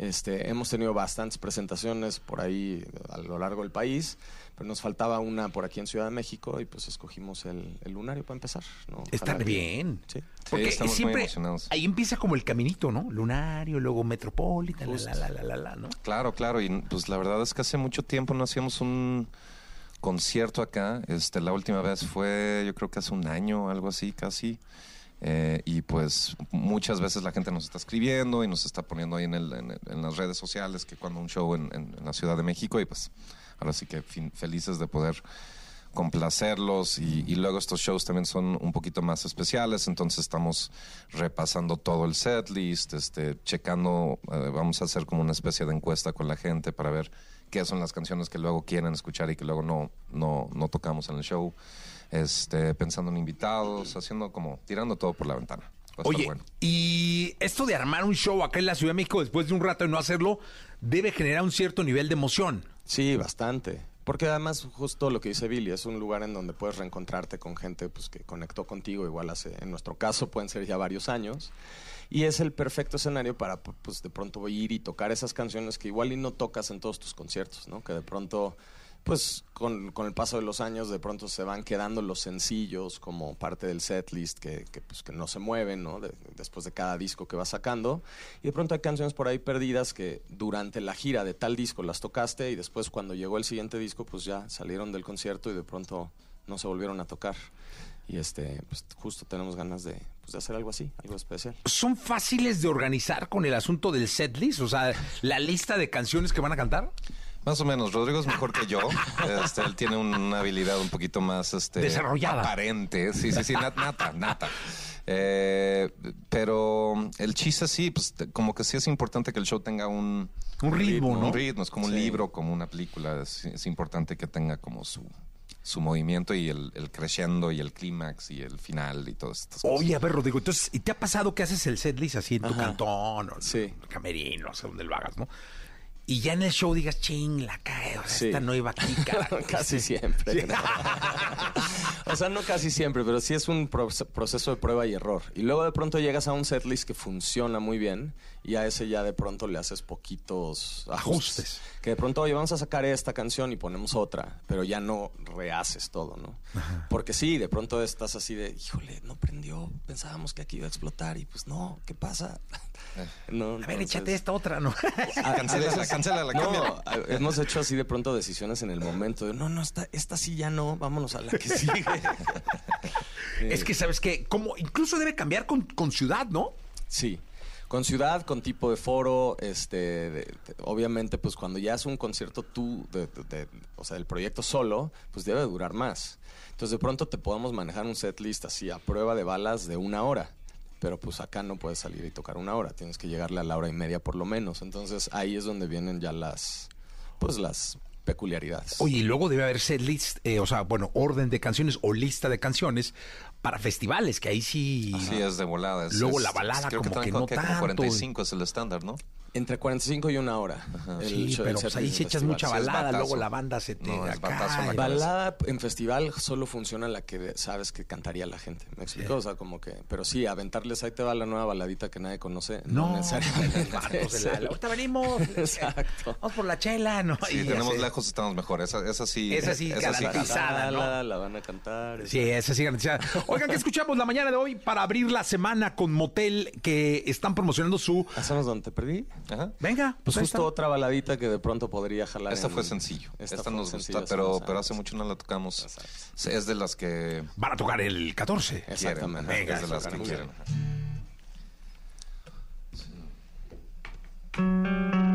Este, hemos tenido bastantes presentaciones por ahí a lo largo del país, pero nos faltaba una por aquí en Ciudad de México y pues escogimos el, el lunario para empezar. ¿no? Está Ojalá que- bien. Sí. Porque estamos muy siempre emocionados. ahí empieza como el caminito, ¿no? Lunario, luego Metropolitan, la, la, la, la, la, ¿no? Claro, claro. Y pues la verdad es que hace mucho tiempo no hacíamos un concierto acá. Este, la última vez fue, yo creo que hace un año, algo así, casi. Eh, y pues muchas veces la gente nos está escribiendo y nos está poniendo ahí en, el- en, las redes sociales que cuando un show en, la Ciudad de México y pues ahora sí que fin- felices de poder complacerlos y, luego estos shows también son un poquito más especiales, entonces estamos repasando todo el set list, este, checando, eh, vamos a hacer como una especie de encuesta con la gente para ver qué son las canciones que luego quieren escuchar y que luego no, no tocamos en el show. Este, pensando en invitados, haciendo como, tirando todo por la ventana. Oye, bueno. y esto de armar un show acá en la Ciudad de México después de un rato de no hacerlo, debe generar un cierto nivel de emoción. Sí, bastante. Porque además, justo lo que dice Billy, es un lugar en donde puedes reencontrarte con gente pues, que conectó contigo, igual hace, en nuestro caso pueden ser ya varios años. Y es el perfecto escenario para, pues, de pronto ir y tocar esas canciones que igual y no tocas en todos tus conciertos, ¿no? Que de pronto, pues, con, con el paso de los años, de pronto se van quedando los sencillos como parte del setlist que, que, pues, que no se mueven, ¿no? De- después de cada disco que vas sacando. Y de pronto hay canciones por ahí perdidas que durante la gira de tal disco las tocaste y después cuando llegó el siguiente disco, pues ya salieron del concierto y de pronto no se volvieron a tocar. Y este, pues justo tenemos ganas de, pues, de hacer algo así, algo especial. ¿Son fáciles de organizar con el asunto del setlist? O sea, la lista de canciones que van a cantar. Más o menos, Rodrigo es mejor que yo. Este, él tiene una habilidad un poquito más este, Desarrollada. Aparente. Sí, sí, sí, nat- nata, nata. Eh, pero el chiste sí, pues como que sí es importante que el show tenga un, Un ritmo, ¿no? Un ritmo, es como un libro, como una película. Es, es importante que tenga como su, su movimiento y el, el crescendo y el clímax y el final y todas estas cosas. Oye, a ver, Rodrigo, entonces, ¿y te ha pasado que haces el setlist así en tu Ajá. cantón o en Sí. tu camerino, no sé dónde lo hagas, ¿no? Y ya en el show digas, ching, la cae, o sea, Sí. esta no iba aquí, carajo. casi siempre. o sea, no casi siempre, pero sí es un proce- proceso de prueba y error. Y luego de pronto llegas a un setlist que funciona muy bien y a ese ya de pronto le haces poquitos ajustes. Ajustes. Que de pronto, oye, vamos a sacar esta canción y ponemos otra, pero ya no rehaces todo, ¿no? Porque sí, de pronto estás así de, híjole, no prendió, pensábamos que aquí iba a explotar y pues no, ¿qué pasa? No, A ver, entonces- échate esta otra, ¿no? a- a Cancélala, veces- cancélala, no, cámbiala. a- hemos hecho así de pronto decisiones en el momento. De, no, no, esta, esta sí ya no, vámonos a la que sigue. es que, ¿sabes qué? Como incluso debe cambiar con, con ciudad, ¿no? Sí. Con ciudad, con tipo de foro, este, de- obviamente, pues cuando ya es un concierto tú, de- o sea, el proyecto solo, pues debe durar más. Entonces, de pronto te podemos manejar un setlist así a prueba de balas de una hora. Pero pues acá no puedes salir y tocar una hora, tienes que llegarle a la hora y media por lo menos. Entonces ahí es donde vienen ya las, pues las peculiaridades. Oye, y luego debe haber setlist, eh, o sea, bueno, orden de canciones o lista de canciones para festivales, que ahí sí... Es de volada. es- Luego es- la balada creo como que no tanto. 45 es el estándar, ¿no? Entre 45 y una hora. El Sí, show- pero el pues ahí si echas mucha Sí, balada, luego la banda se te No, acá en. Balada en festival solo funciona la que sabes que cantaría la gente. ¿Me explico? O sea, como que. Pero sí, aventarles ahí te va la nueva baladita que nadie conoce. No, No, necesariamente. Ahorita venimos. Exacto. Vamos por la chela, ¿no? Sí, Y tenemos lejos, estamos mejor. Esa, esa sí. Esa sí, garantizada, ¿no? La, la van a cantar. Sí, esa sí garantizada. Oigan, que escuchamos la mañana de hoy para abrir la semana con Motel que están promocionando su... ¿Hacemos donde te perdí? Ajá. Venga, Pues justo está. otra baladita que de pronto podría jalar. Esta en- fue sencillo. Esta, fue nos gusta, pero, pero hace mucho no la tocamos. Exacto. Es de las que Van a tocar el 14. quieren. Exactamente. ajá, Venga, es de las que quieren. bien.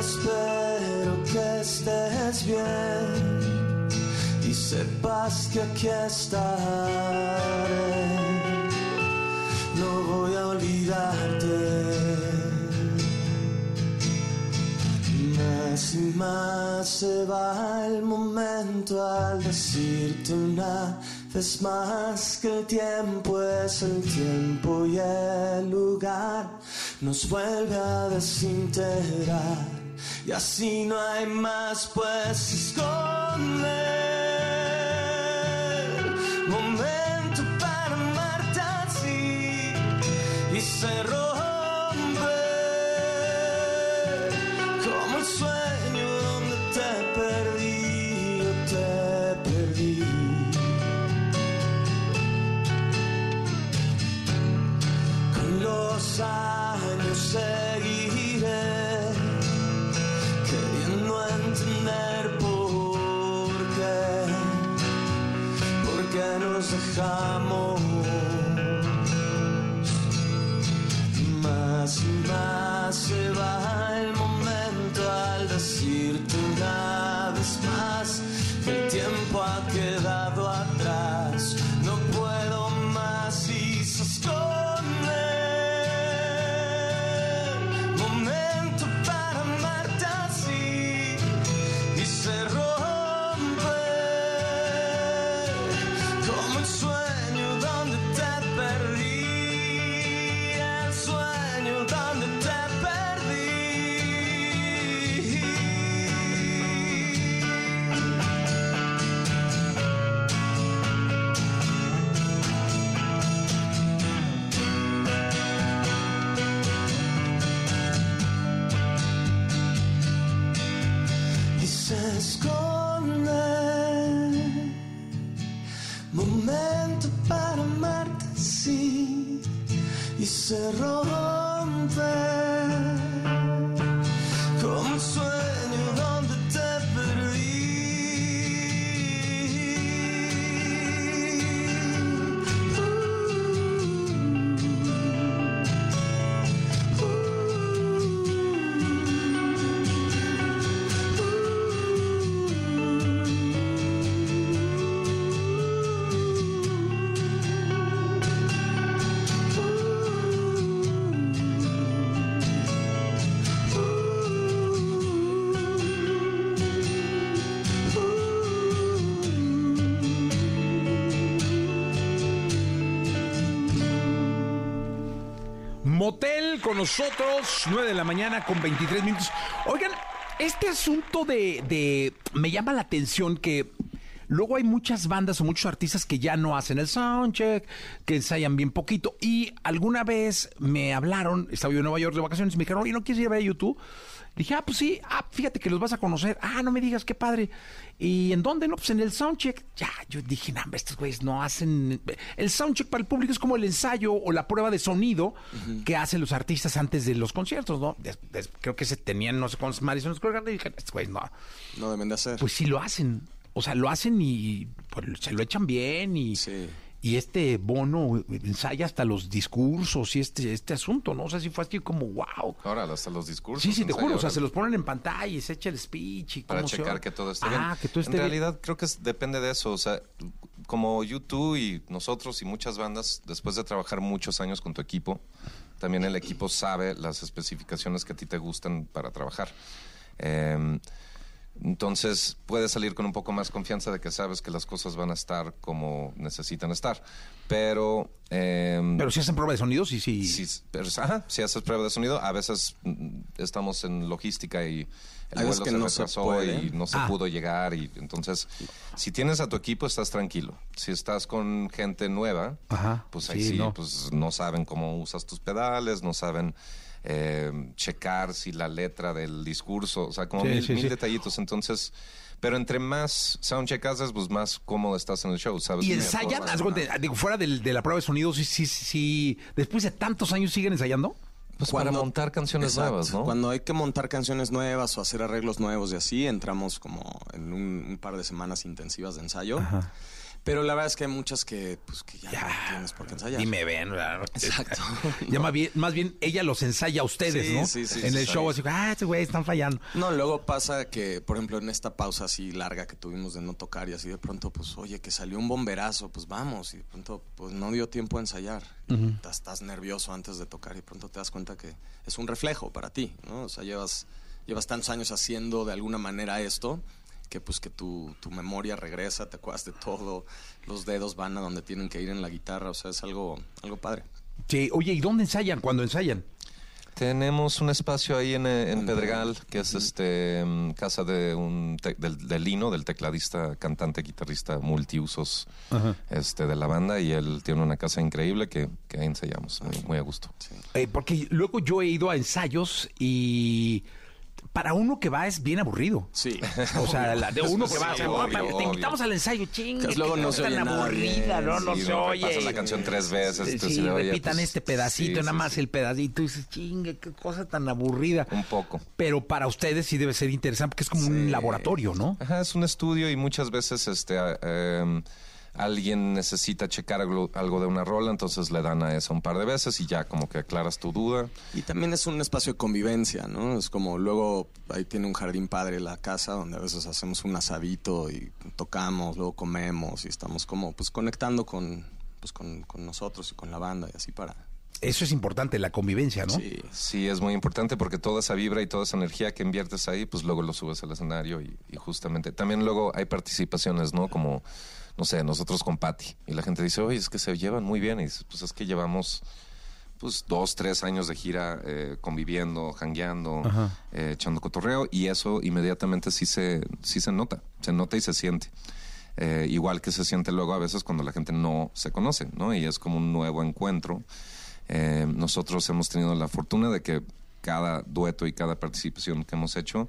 Espero que estés bien y sepas que aquí estaré no voy a olvidarte. Más y más se va el momento al decirte una vez más que el tiempo es el tiempo y el lugar nos vuelve a desintegrar y así no hay más pues esconder nos dejamos. Más y más con nosotros, 9 de la mañana con 23 minutos. Oigan, este asunto de, de- Me llama la atención que luego hay muchas bandas o muchos artistas que ya no hacen el soundcheck, que ensayan bien poquito. Y alguna vez me hablaron, estaba yo en Nueva York de vacaciones, me dijeron, oye, ¿no quieres ir a ver a YouTube? Dije, ah, pues sí, ah, fíjate que los vas a conocer. Ah, no me digas, qué padre. ¿Y en dónde? No, pues en el soundcheck. Ya, yo dije, no, estos güeyes no hacen... El soundcheck para el público es como el ensayo o la prueba de sonido que hacen los artistas antes de los conciertos, ¿no? Des- des- creo que se tenían, no sé cuántos Madison Square Garden, y dije, estos güeyes no. No deben de hacer. Pues sí lo hacen. O sea, lo hacen y pues, se lo echan bien y... Y este bono ensaya hasta los discursos y este, este asunto, ¿no? O sea, si fue así como, wow. Ahora, hasta los discursos. Sí, sí, te juro, o sea, se los ponen en pantalla y se echa el speech y para cómo checar que todo esté ah, bien. que todo esté en bien. realidad creo que es- depende de eso, o sea, como YouTube y nosotros y muchas bandas, después de trabajar muchos años con tu equipo, también el equipo sabe las especificaciones que a ti te gustan para trabajar. Eh, entonces puedes salir con un poco más confianza de que sabes que las cosas van a estar como necesitan estar. Pero... eh, Pero si hacen prueba de sonido, sí, sí. Pero, ajá, si haces prueba de sonido, a veces mm, estamos en logística y el vuelo que se no retrasó y no se Ah. pudo llegar y entonces si tienes a tu equipo estás tranquilo. Si estás con gente nueva, Ajá, pues ahí sí, sí, no. pues no saben cómo usas tus pedales, no saben eh, checar si la letra del discurso, o sea, como Sí, mil, sí, mil sí. detallitos. Entonces, pero entre más soundcheck haces, pues más cómodo estás en el show, ¿sabes? Y ensayan, digo, fuera del- de la prueba de sonido, sí, sí, sí, después de tantos años siguen ensayando. Pues para montar canciones Exacto. nuevas, ¿no? Cuando hay que montar canciones nuevas o hacer arreglos nuevos y así, entramos como en un, un par de semanas intensivas de ensayo. Pero la verdad es que hay muchas que, pues, que ya, no tienes por qué ensayar. Y me ven, ¿verdad? Exacto. Ya más bien, más bien ella los ensaya a ustedes, Sí, ¿no? sí, sí, en sí, el show, así, ah, este güey están fallando. No, luego pasa que, por ejemplo, en esta pausa así larga que tuvimos de no tocar y así de pronto, pues, oye, que salió un bomberazo, pues vamos. Y de pronto, pues, no dio tiempo a ensayar. Estás, estás nervioso antes de tocar y de pronto te das cuenta que es un reflejo para ti, ¿no? O sea, llevas, llevas tantos años haciendo de alguna manera esto que pues que tu, tu memoria regresa, te acuerdas de todo, los dedos van a donde tienen que ir en la guitarra, o sea, es algo, algo padre. Sí, oye, ¿y dónde ensayan cuando ensayan? Tenemos un espacio ahí en, eh, en Pedregal, que es este mm, casa de un te- del, del Lino, del tecladista, cantante, guitarrista, multiusos Ajá. este, de la banda, y él tiene una casa increíble que, que ahí ensayamos, muy, muy a gusto. Eh, porque luego yo he ido a ensayos y para uno que va es bien aburrido. Sí. O sea, la de uno que va, o sea, Sí, "Oh, obvio, pa- te invitamos al ensayo, chingue, Que luego no se oye tan aburrida, ¿no? No Sí, se oye. repasas la canción tres veces, Sí, tú sí, sí oye, repitan pues, este pedacito, nada más el pedacito. Y dices, chingue, qué cosa tan aburrida. Un poco. Pero para ustedes sí debe ser interesante porque es como un laboratorio, ¿no? Ajá, es un estudio y muchas veces este a- em, alguien necesita checar algo, algo de una rola, entonces le dan a eso un par de veces y ya como que aclaras tu duda. Y también es un espacio de convivencia, ¿no? Es como luego ahí tiene un jardín padre la casa donde a veces hacemos un asadito y tocamos, luego comemos y estamos como pues conectando con pues con, con nosotros y con la banda y así para Eso es importante, la convivencia, ¿no? Sí. Sí, es muy importante porque toda esa vibra y toda esa energía que inviertes ahí, pues luego lo subes al escenario y, y justamente también luego hay participaciones, ¿no? Como, no sé, nosotros con Patty y la gente dice, oye, es que se llevan muy bien y dices, pues es que llevamos pues dos, tres años de gira eh, conviviendo, jangueando, eh, echando cotorreo y eso inmediatamente sí se, sí se nota, se nota y se siente. Eh, igual que se siente luego a veces cuando la gente no se conoce, ¿no? Y es como un nuevo encuentro. Eh, nosotros hemos tenido la fortuna de que cada dueto y cada participación que hemos hecho,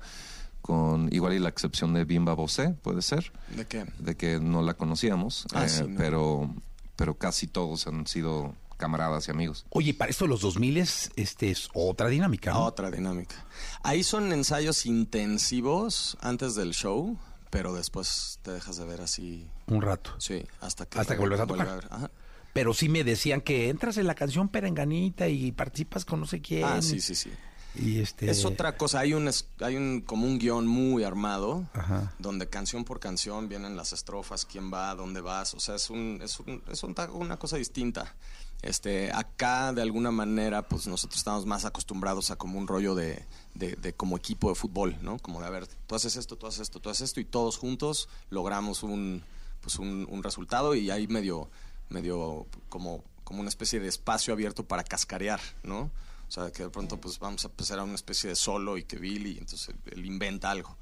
con igual y la excepción de Bimba Bosé, puede ser, ¿De qué? de que no la conocíamos, Ah, eh, sí, no. pero, pero casi todos han sido camaradas y amigos. Oye, para esto de los 2000 es, este, es otra dinámica, ¿no? Otra dinámica. Ahí son ensayos intensivos antes del show, pero después te dejas de ver así. Un rato. Sí, hasta que, Hasta que vuelves a vuelve tocar. ver. Ajá. Pero sí me decían que entras en la canción Perenganita y participas con no sé quién. Ah, sí, sí, sí. Y este... Es otra cosa, hay un, hay un como un guion muy armado, Ajá. donde canción por canción vienen las estrofas, quién va, dónde vas, o sea, es un, es un- es un una cosa distinta. Este, acá de alguna manera, pues nosotros estamos más acostumbrados a como un rollo de, de, de como equipo de fútbol, ¿no? Como de a ver, tú haces esto, tú haces esto, tú haces esto, y todos juntos logramos un, pues un, un resultado y hay medio, medio como, como una especie de espacio abierto para cascarear, ¿no? O sea, que de pronto pues vamos a empezar a una especie de solo y que Billy, entonces él inventa algo.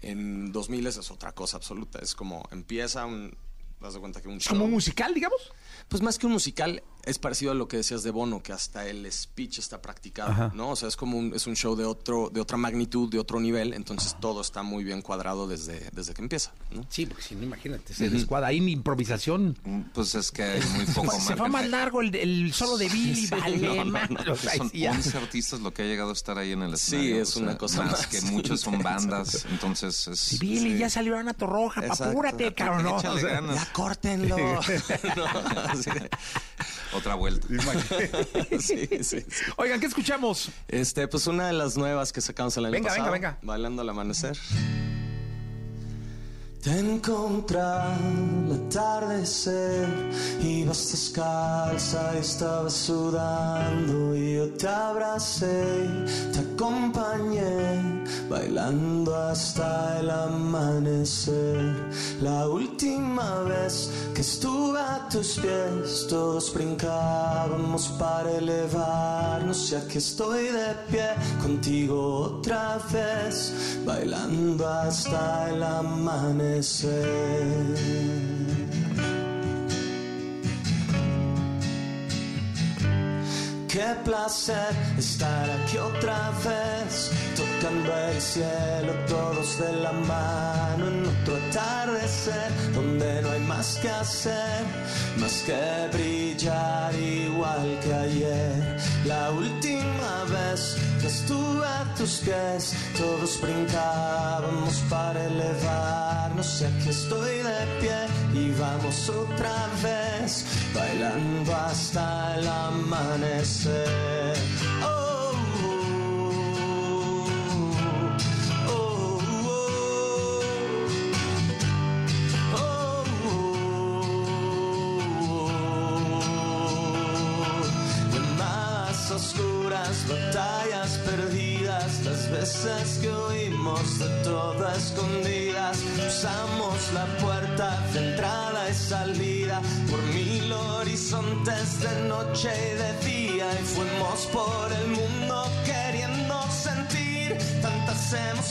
En 2000 es otra cosa absoluta, es como empieza un... Das de cuenta que un ¿Es como show- un musical, digamos? Pues más que un musical, es parecido a lo que decías de Bono, que hasta el speech está practicado, Ajá. ¿no? O sea, es como un, es un show de otro, de otra magnitud, de otro nivel, entonces todo está muy bien cuadrado desde, desde que empieza, ¿no? Sí, porque si no, imagínate, se descuadra. Ahí mi improvisación. Pues es que hay muy poco Se fue más largo el, el solo de Billy, vale, No, no, no, mano. O sea, Son sí, ya. 11 artistas lo que ha llegado a estar ahí en el Sí, escenario. es o una sea, cosa más, más que muchos son bandas, entonces es... Sí, Billy, ya salió Ana Torroja, Exacto. apúrate, cabrón. ¿no? O sea. ¡Ya córtenlo! Otra vuelta. sí, sí, sí. Oigan, ¿qué escuchamos? Este, pues una de las nuevas que sacamos el año Venga, pasado. venga, venga. Bailando al amanecer. Te encontré al atardecer, ibas descalza y estabas sudando y yo te abracé, te acompañé, bailando hasta el amanecer. La última vez que estuve a tus pies, todos brincábamos para elevarnos y aquí estoy de pie contigo otra vez, bailando hasta el amanecer. Qué placer estar aquí otra vez, tocando el cielo todos de la mano en otro atardecer, donde no hay más que hacer, más que brillar igual que ayer. La última vez estuve a tus pies, todos brincábamos para elevarnos aquí estoy de pie y vamos otra vez, bailando hasta el amanecer. Oh, que huimos de todo escondidas, usamos la puerta de entrada y salida por mil horizontes de noche y de día. Y fuimos por el mundo queriendo sentir tantas emociones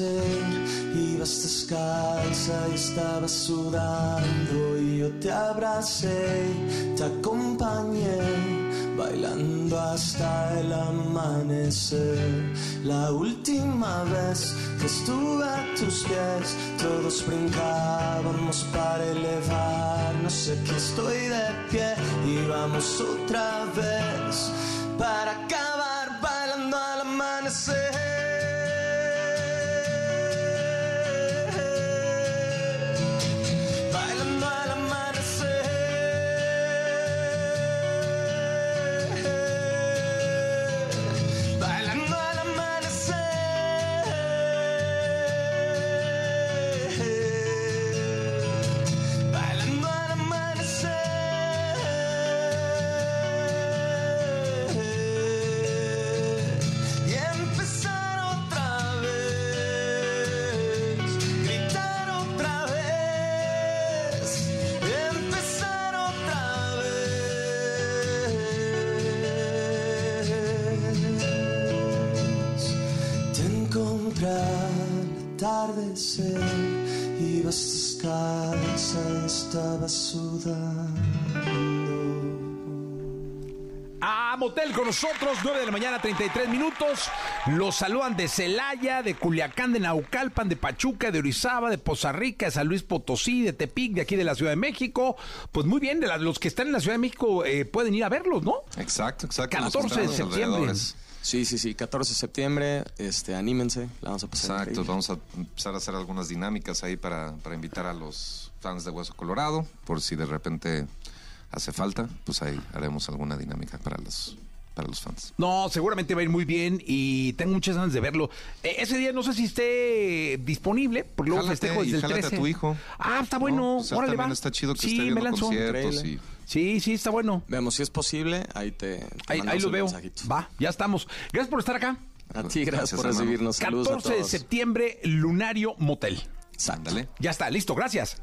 ibas descalza y estabas sudando y yo te abracé, te acompañé, bailando hasta el amanecer. La última vez que estuve a tus pies, todos brincábamos para elevarnos, sé que estoy de pie y vamos otra vez para acabar atardecer. Ibas descalza y estabas sudando. A Motel con nosotros, 9 de la mañana, 33 minutos. Los saludan de Celaya, de Culiacán, de Naucalpan, de Pachuca, de Orizaba, de Poza Rica, de San Luis Potosí, de Tepic, de aquí de la Ciudad de México. Pues muy bien, de la- los que están en la Ciudad de México eh, pueden ir a verlos, ¿no? Exacto, exacto. 14 de septiembre. Sí, sí, sí, 14 de septiembre, este, anímense, la vamos a pasar Exacto, increíble. vamos a empezar a hacer algunas dinámicas ahí para, para invitar a los fans de Hueso Colorado, por si de repente hace falta, pues ahí haremos alguna dinámica para los, para los fans. No, seguramente va a ir muy bien y tengo muchas ganas de verlo. Eh, ese día no sé si esté disponible, porque luego Jálate festejo y desde el jálate 13. a tu hijo. Ah, está bueno. No, o sea, Órale, también va. está chido que sí, esté viendo me conciertos. Sí, sí, está bueno. Vemos si es posible, ahí te, te Ahí, lo veo. mensajito. Va, ya estamos. Gracias por estar acá. A ti, gracias, Gracias, por recibirnos. Saludos 14 a de todos. septiembre, Lunario Motel. Ándale. Ya está, listo, gracias.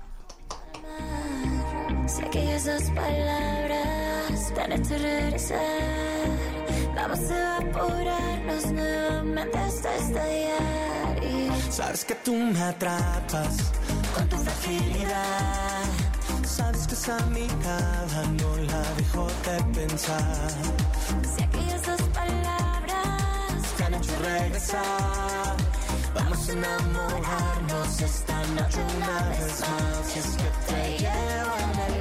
Sé que esas palabras a hecho regresar. Vamos a evaporarnos nuevamente hasta estallar. Y Sabes que tú me atrapas con tu fragilidad. Sabes que esa mirada no la dejo de pensar. Sé que esas palabras Te han hecho regresar. Vamos a enamorarnos esta noche una vez más. Y es que te llevo en el